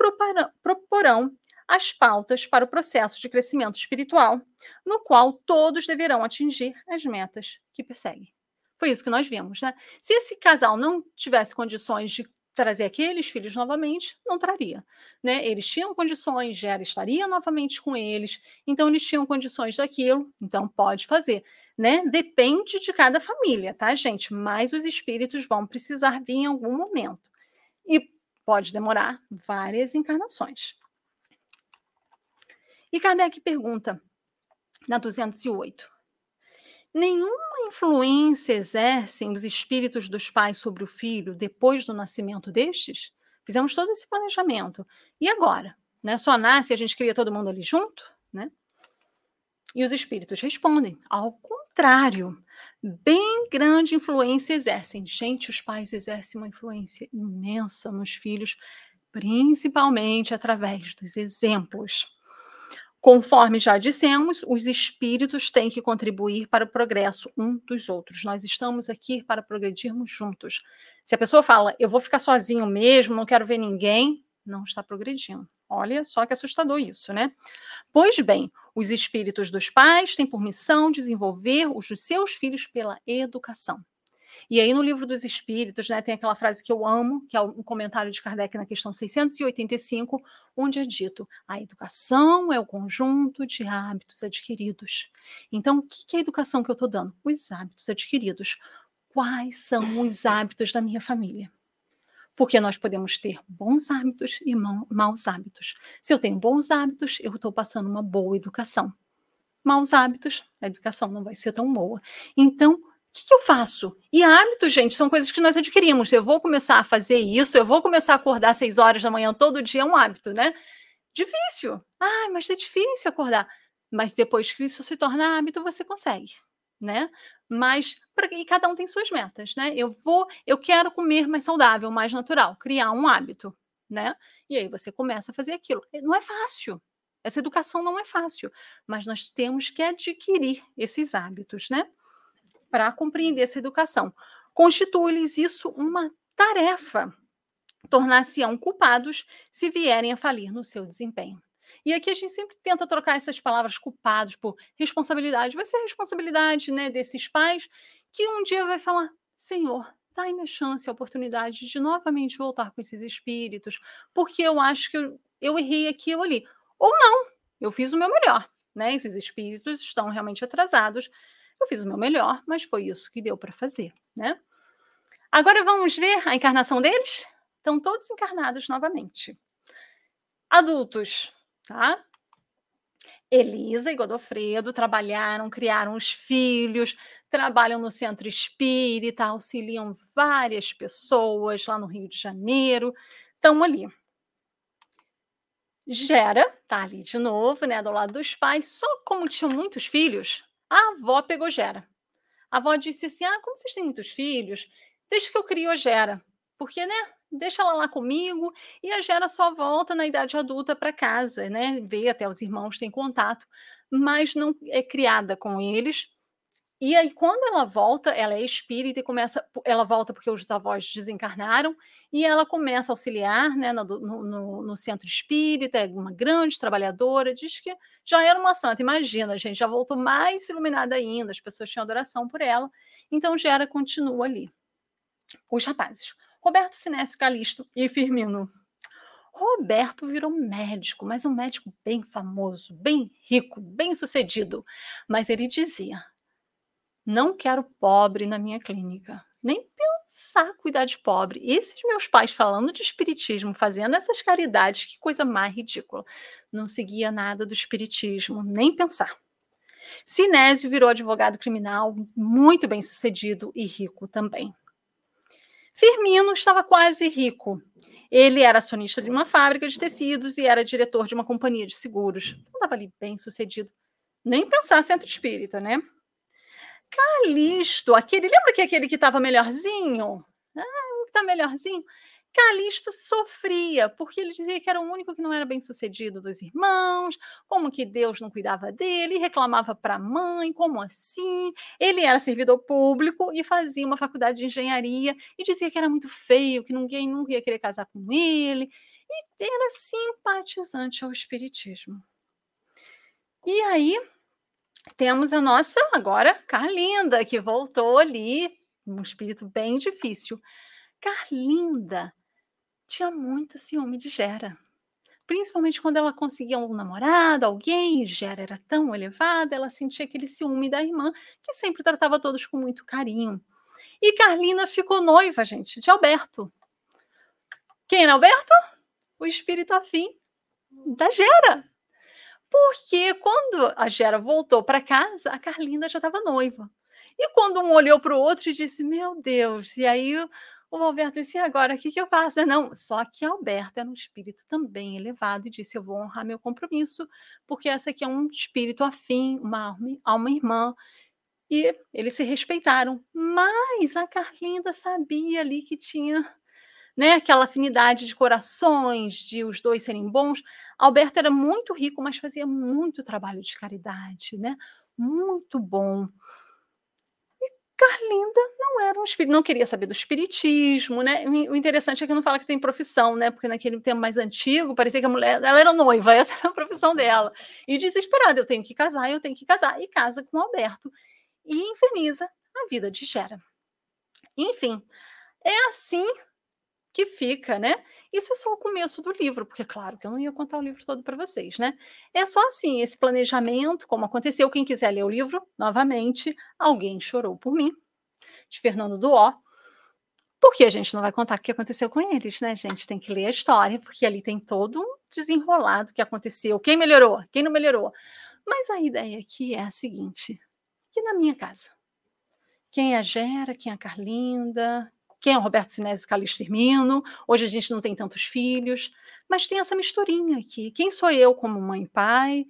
proporão as pautas para o processo de crescimento espiritual, no qual todos deverão atingir as metas que perseguem. Foi isso que nós vimos, né? Se esse casal não tivesse condições de trazer aqueles filhos novamente, não traria. Né? Eles tinham condições, Gera estaria novamente com eles, então eles tinham condições daquilo, então pode fazer. Né? Depende de cada família, tá, gente? Mas os espíritos vão precisar vir em algum momento. E pode demorar várias encarnações. E Kardec pergunta, na 208, Nenhuma influência exercem os espíritos dos pais sobre o filho depois do nascimento destes? Fizemos todo esse planejamento. E agora? Né? Só nasce e a gente cria todo mundo ali junto? Né? E os espíritos respondem: ao contrário, bem grande influência exercem. Gente, os pais exercem uma influência imensa nos filhos, principalmente através dos exemplos. Conforme já dissemos, os espíritos têm que contribuir para o progresso um dos outros. Nós estamos aqui para progredirmos juntos. Se a pessoa fala, eu vou ficar sozinho mesmo, não quero ver ninguém, não está progredindo. Olha só que assustador isso, né? Pois bem, os espíritos dos pais têm por missão desenvolver os seus filhos pela educação. E aí, no livro dos Espíritos, né, tem aquela frase que eu amo, que é um comentário de Kardec na questão 685, onde é dito: a educação é o conjunto de hábitos adquiridos. Então, o que é a educação que eu estou dando? Os hábitos adquiridos. Quais são os hábitos da minha família? Porque nós podemos ter bons hábitos e maus hábitos. Se eu tenho bons hábitos, eu estou passando uma boa educação. Maus hábitos, a educação não vai ser tão boa. Então, que, que eu faço? E hábitos, gente, são coisas que nós adquirimos. Eu vou começar a fazer isso, eu vou começar a acordar às seis horas da manhã todo dia, é um hábito, né? Difícil. Ah, mas é difícil acordar. Mas depois que isso se torna hábito, você consegue, né? Mas pra, e cada um tem suas metas, né? Eu vou, eu quero comer mais saudável, mais natural, criar um hábito, né? E aí você começa a fazer aquilo. Não é fácil. Essa educação não é fácil, mas nós temos que adquirir esses hábitos, né? Para compreender essa educação. Constitui-lhes isso uma tarefa. Tornar-se-ão culpados se vierem a falir no seu desempenho. E aqui a gente sempre tenta trocar essas palavras culpados por responsabilidade. Vai ser a responsabilidade né, desses pais que um dia vai falar: Senhor, dá-me a chance, a oportunidade de novamente voltar com esses espíritos, porque eu acho que eu, eu errei aqui ou ali. Ou não, eu fiz o meu melhor. Né? Esses espíritos estão realmente atrasados. Eu fiz o meu melhor, mas foi isso que deu para fazer, né? Agora vamos ver a encarnação deles? Estão todos encarnados novamente. Adultos, tá? Elisa e Godofredo trabalharam, criaram os filhos, trabalham no centro espírita, auxiliam várias pessoas lá no Rio de Janeiro, estão ali. Gera, tá ali de novo, né, do lado dos pais, só como tinham muitos filhos, a avó pegou Gera. A avó disse assim: Ah, como vocês têm muitos filhos, deixa que eu crio a Gera. Porque, né? Deixa ela lá comigo e a Gera só volta na idade adulta para casa, né? Vê até os irmãos, tem contato, mas não é criada com eles e aí, quando ela volta, ela é espírita e começa. Ela volta porque os avós desencarnaram e ela começa a auxiliar né, no, no, no, centro espírita, é uma grande trabalhadora, diz que já era uma santa. Imagina, gente, já voltou mais iluminada ainda, as pessoas tinham adoração por ela. Então, Gera continua ali. Os rapazes. Roberto Sinésio Calisto e Firmino. Roberto virou médico, mas um médico bem famoso, bem rico, bem sucedido. Mas ele dizia: não quero pobre na minha clínica. Nem pensar cuidar de pobre. Esses meus pais falando de espiritismo, fazendo essas caridades, que coisa mais ridícula. Não seguia nada do espiritismo, nem pensar. Sinésio virou advogado criminal, muito bem sucedido e rico também. Firmino estava quase rico. Ele era acionista de uma fábrica de tecidos e era diretor de uma companhia de seguros. Não estava ali bem sucedido. Nem pensar centro espírita, né? Calisto, aquele, lembra que aquele que estava melhorzinho? Ah, que está melhorzinho. Calisto sofria, porque ele dizia que era o único que não era bem sucedido dos irmãos, como que Deus não cuidava dele, reclamava para a mãe, como assim? Ele era servidor público e fazia uma faculdade de engenharia e dizia que era muito feio, que ninguém nunca ia querer casar com ele, e era simpatizante ao espiritismo. E aí, temos a nossa agora Carlinda, que voltou ali, um espírito bem difícil. Carlinda tinha muito ciúme de Gera. Principalmente quando ela conseguia um namorado, alguém, Gera era tão elevada, ela sentia aquele ciúme da irmã, que sempre tratava todos com muito carinho. E Carlinda ficou noiva, gente, de Alberto. Quem era Alberto? O espírito afim da Gera. Porque quando a Gera voltou para casa, a Carlinda já estava noiva. E quando um olhou para o outro e disse: Meu Deus, e aí o Alberto disse: agora o que, que eu faço? Não, só que Alberto era um espírito também elevado e disse: Eu vou honrar meu compromisso, porque essa aqui é um espírito afim, uma alma irmã. E eles se respeitaram. Mas a Carlinda sabia ali que tinha né, aquela afinidade de corações, de os dois serem bons. Alberto era muito rico, mas fazia muito trabalho de caridade, né? Muito bom. E Carlinda não era um espírito, não queria saber do espiritismo, né? O interessante é que não fala que tem profissão, né? Porque naquele tempo mais antigo, parecia que a mulher, ela era noiva, <laughs> essa era a profissão dela. E desesperada, eu tenho que casar, eu tenho que casar, e casa com Alberto e inferniza a vida de Gera. Enfim, é assim que fica, né? Isso é só o começo do livro, porque claro que eu não ia contar o livro todo para vocês, né? É só assim, esse planejamento, como aconteceu, quem quiser ler o livro, novamente, alguém chorou por mim, de Fernando Duó, porque a gente não vai contar o que aconteceu com eles, né, gente? Tem que ler a história, porque ali tem todo um desenrolado que aconteceu, quem melhorou, quem não melhorou. Mas a ideia aqui é a seguinte, que na minha casa, quem é a Gera, quem é a Carlinda, quem é o Roberto Sinésio Calixto Firmino. Hoje a gente não tem tantos filhos, mas tem essa misturinha aqui. Quem sou eu como mãe e pai?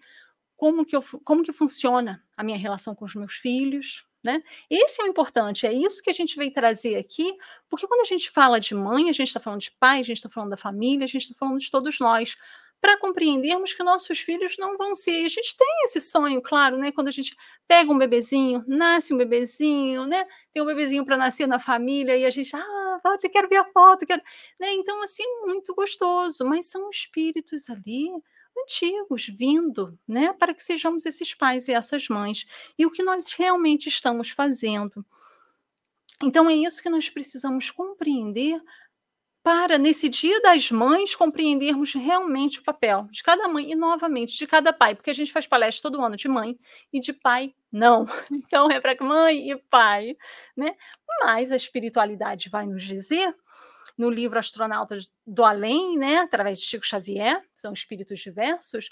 Como que, eu, como que funciona a minha relação com os meus filhos? Né? Esse é o importante, é isso que a gente veio trazer aqui, porque quando a gente fala de mãe, a gente está falando de pai, a gente está falando da família, a gente está falando de todos nós para compreendermos que nossos filhos não vão ser. A gente tem esse sonho, claro, né? Quando a gente pega um bebezinho, nasce um bebezinho, né? Tem um bebezinho para nascer na família e a gente, ah, eu quero ver a foto, quero. Né? Então, assim, muito gostoso, mas são espíritos ali antigos vindo, né, para que sejamos esses pais e essas mães. E o que nós realmente estamos fazendo. Então é isso que nós precisamos compreender para, nesse dia das mães, compreendermos realmente o papel de cada mãe e, novamente, de cada pai, porque a gente faz palestra todo ano de mãe e de pai não. <laughs> Então, é para mãe e pai, né? Mas a espiritualidade vai nos dizer, no livro Astronautas do Além, né, através de Chico Xavier, são espíritos diversos,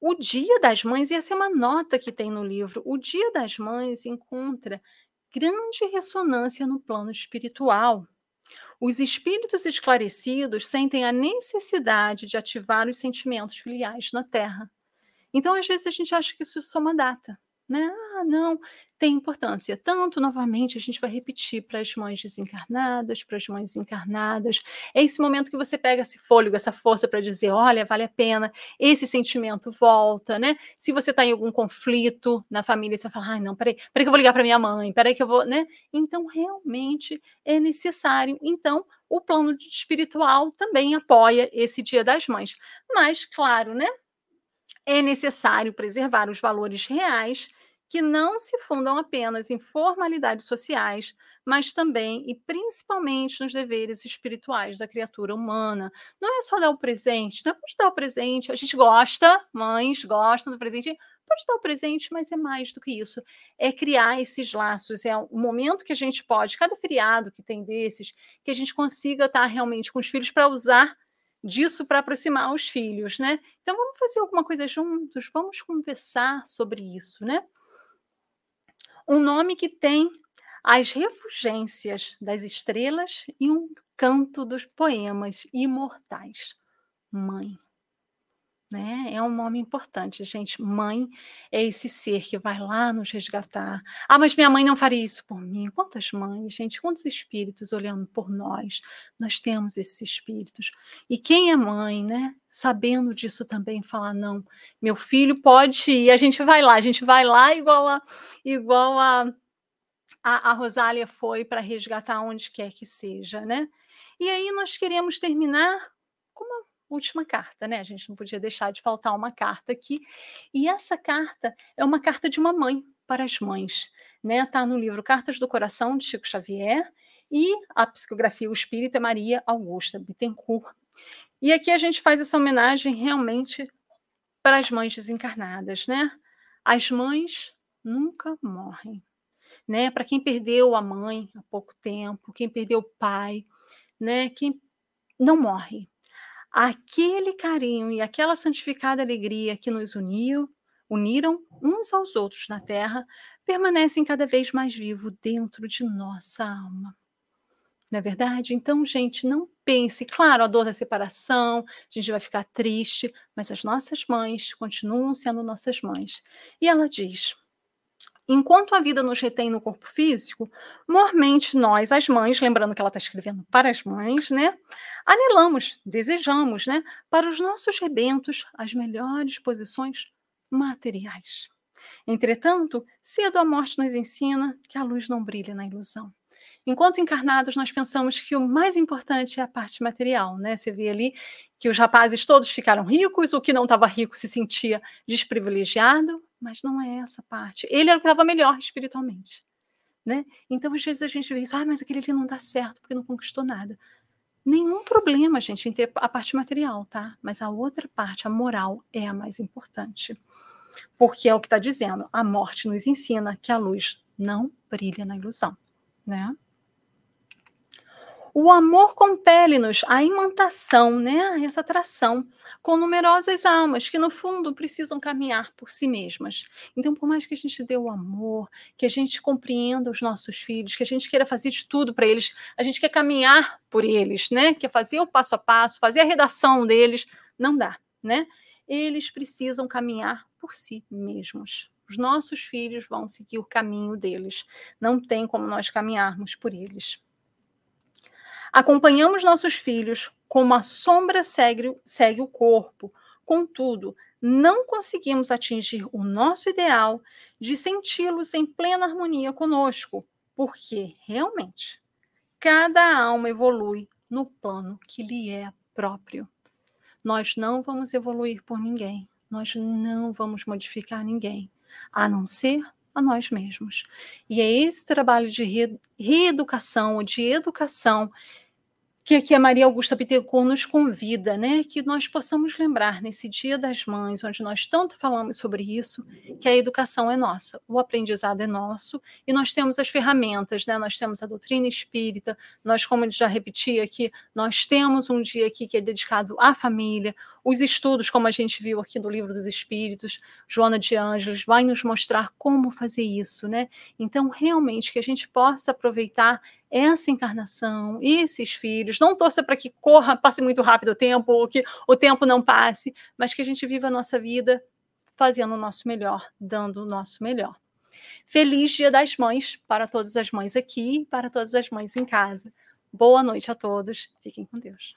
o Dia das Mães, e essa é uma nota que tem no livro, o Dia das Mães encontra grande ressonância no plano espiritual os espíritos esclarecidos sentem a necessidade de ativar os sentimentos filiais na Terra. Então, às vezes, a gente acha que isso é só uma data né? Ah, não, tem importância. Tanto, novamente, a gente vai repetir para as mães desencarnadas, para as mães encarnadas. É esse momento que você pega esse fôlego, essa força para dizer: olha, vale a pena, esse sentimento volta, né? Se você está em algum conflito na família, você vai falar: ai, não, peraí, peraí que eu vou ligar para minha mãe, peraí que eu vou, né? Então, realmente é necessário. Então, o plano espiritual também apoia esse Dia das Mães. Mas, claro, né? É necessário preservar os valores reais que não se fundam apenas em formalidades sociais, mas também e principalmente nos deveres espirituais da criatura humana. Não é só dar o presente, não é pode dar o presente, a gente gosta, mães gostam do presente, pode dar o presente, mas é mais do que isso. É criar esses laços, é o momento que a gente pode, cada feriado que tem desses, que a gente consiga estar realmente com os filhos para usar disso para aproximar os filhos, né? Então vamos fazer alguma coisa juntos, vamos conversar sobre isso, né? Um nome que tem as refugências das estrelas e um canto dos poemas imortais. Mãe né? É um nome importante, gente. Mãe é esse ser que vai lá nos resgatar. Ah, mas minha mãe não faria isso por mim. Quantas mães, gente, quantos espíritos olhando por nós. Nós temos esses espíritos. E quem é mãe, né? Sabendo disso também, falar não, meu filho pode ir. A gente vai lá, a gente vai lá igual a igual a a, a Rosália foi para resgatar onde quer que seja, né? E aí nós queremos terminar com uma última carta, né? A gente não podia deixar de faltar uma carta aqui. E essa carta é uma carta de uma mãe para as mães, né? Tá no livro Cartas do Coração de Chico Xavier e a psicografia O Espírito é Maria Augusta Bittencourt. E aqui a gente faz essa homenagem realmente para as mães desencarnadas, né? As mães nunca morrem, né? Para quem perdeu a mãe há pouco tempo, quem perdeu o pai, né? Quem não morre, aquele carinho e aquela santificada alegria que nos uniu, uniram uns aos outros na terra, permanecem cada vez mais vivo dentro de nossa alma. Não é verdade? Então, gente, não pense, claro, a dor da separação, a gente vai ficar triste, mas as nossas mães continuam sendo nossas mães. E ela diz: Enquanto a vida nos retém no corpo físico, mormente nós, as mães, lembrando que ela está escrevendo para as mães, né? Anelamos, desejamos, né? Para os nossos rebentos, as melhores posições materiais. Entretanto, cedo a morte nos ensina que a luz não brilha na ilusão. Enquanto encarnados, nós pensamos que o mais importante é a parte material, né? Você vê ali que os rapazes todos ficaram ricos, o que não estava rico se sentia desprivilegiado, mas não é essa parte. Ele era o que estava melhor espiritualmente. né? Então, às vezes a gente vê isso, ah, mas aquele ali não dá certo porque não conquistou nada. Nenhum problema, gente, em ter a parte material, tá? Mas a outra parte, a moral, é a mais importante. Porque é o que está dizendo, a morte nos ensina que a luz não brilha na ilusão, né? O amor compele-nos à imantação, né? essa atração, com numerosas almas que, no fundo, precisam caminhar por si mesmas. Então, por mais que a gente dê o amor, que a gente compreenda os nossos filhos, que a gente queira fazer de tudo para eles, a gente quer caminhar por eles, né? quer fazer o passo a passo, fazer a redação deles, não dá. Né? Eles precisam caminhar por si mesmos. Os nossos filhos vão seguir o caminho deles. Não tem como nós caminharmos por eles. Acompanhamos nossos filhos como a sombra segue, segue o corpo. Contudo, não conseguimos atingir o nosso ideal de senti-los em plena harmonia conosco, porque realmente cada alma evolui no plano que lhe é próprio. Nós não vamos evoluir por ninguém, nós não vamos modificar ninguém, a não ser a nós mesmos. E é esse trabalho de reeducação, de educação, que aqui a Maria Augusta Bittencourt nos convida, né, que nós possamos lembrar nesse Dia das Mães, onde nós tanto falamos sobre isso, que a educação é nossa, o aprendizado é nosso e nós temos as ferramentas, né? Nós temos a doutrina espírita, nós, como já repeti aqui, nós temos um dia aqui que é dedicado à família, os estudos, como a gente viu aqui no livro dos Espíritos, Joana de Ângeles vai nos mostrar como fazer isso, né? Então, realmente que a gente possa aproveitar essa encarnação, esses filhos. Não torça para que corra, passe muito rápido o tempo, ou que o tempo não passe, mas que a gente viva a nossa vida fazendo o nosso melhor, dando o nosso melhor. Feliz Dia das Mães para todas as mães aqui para todas as mães em casa. Boa noite a todos. Fiquem com Deus.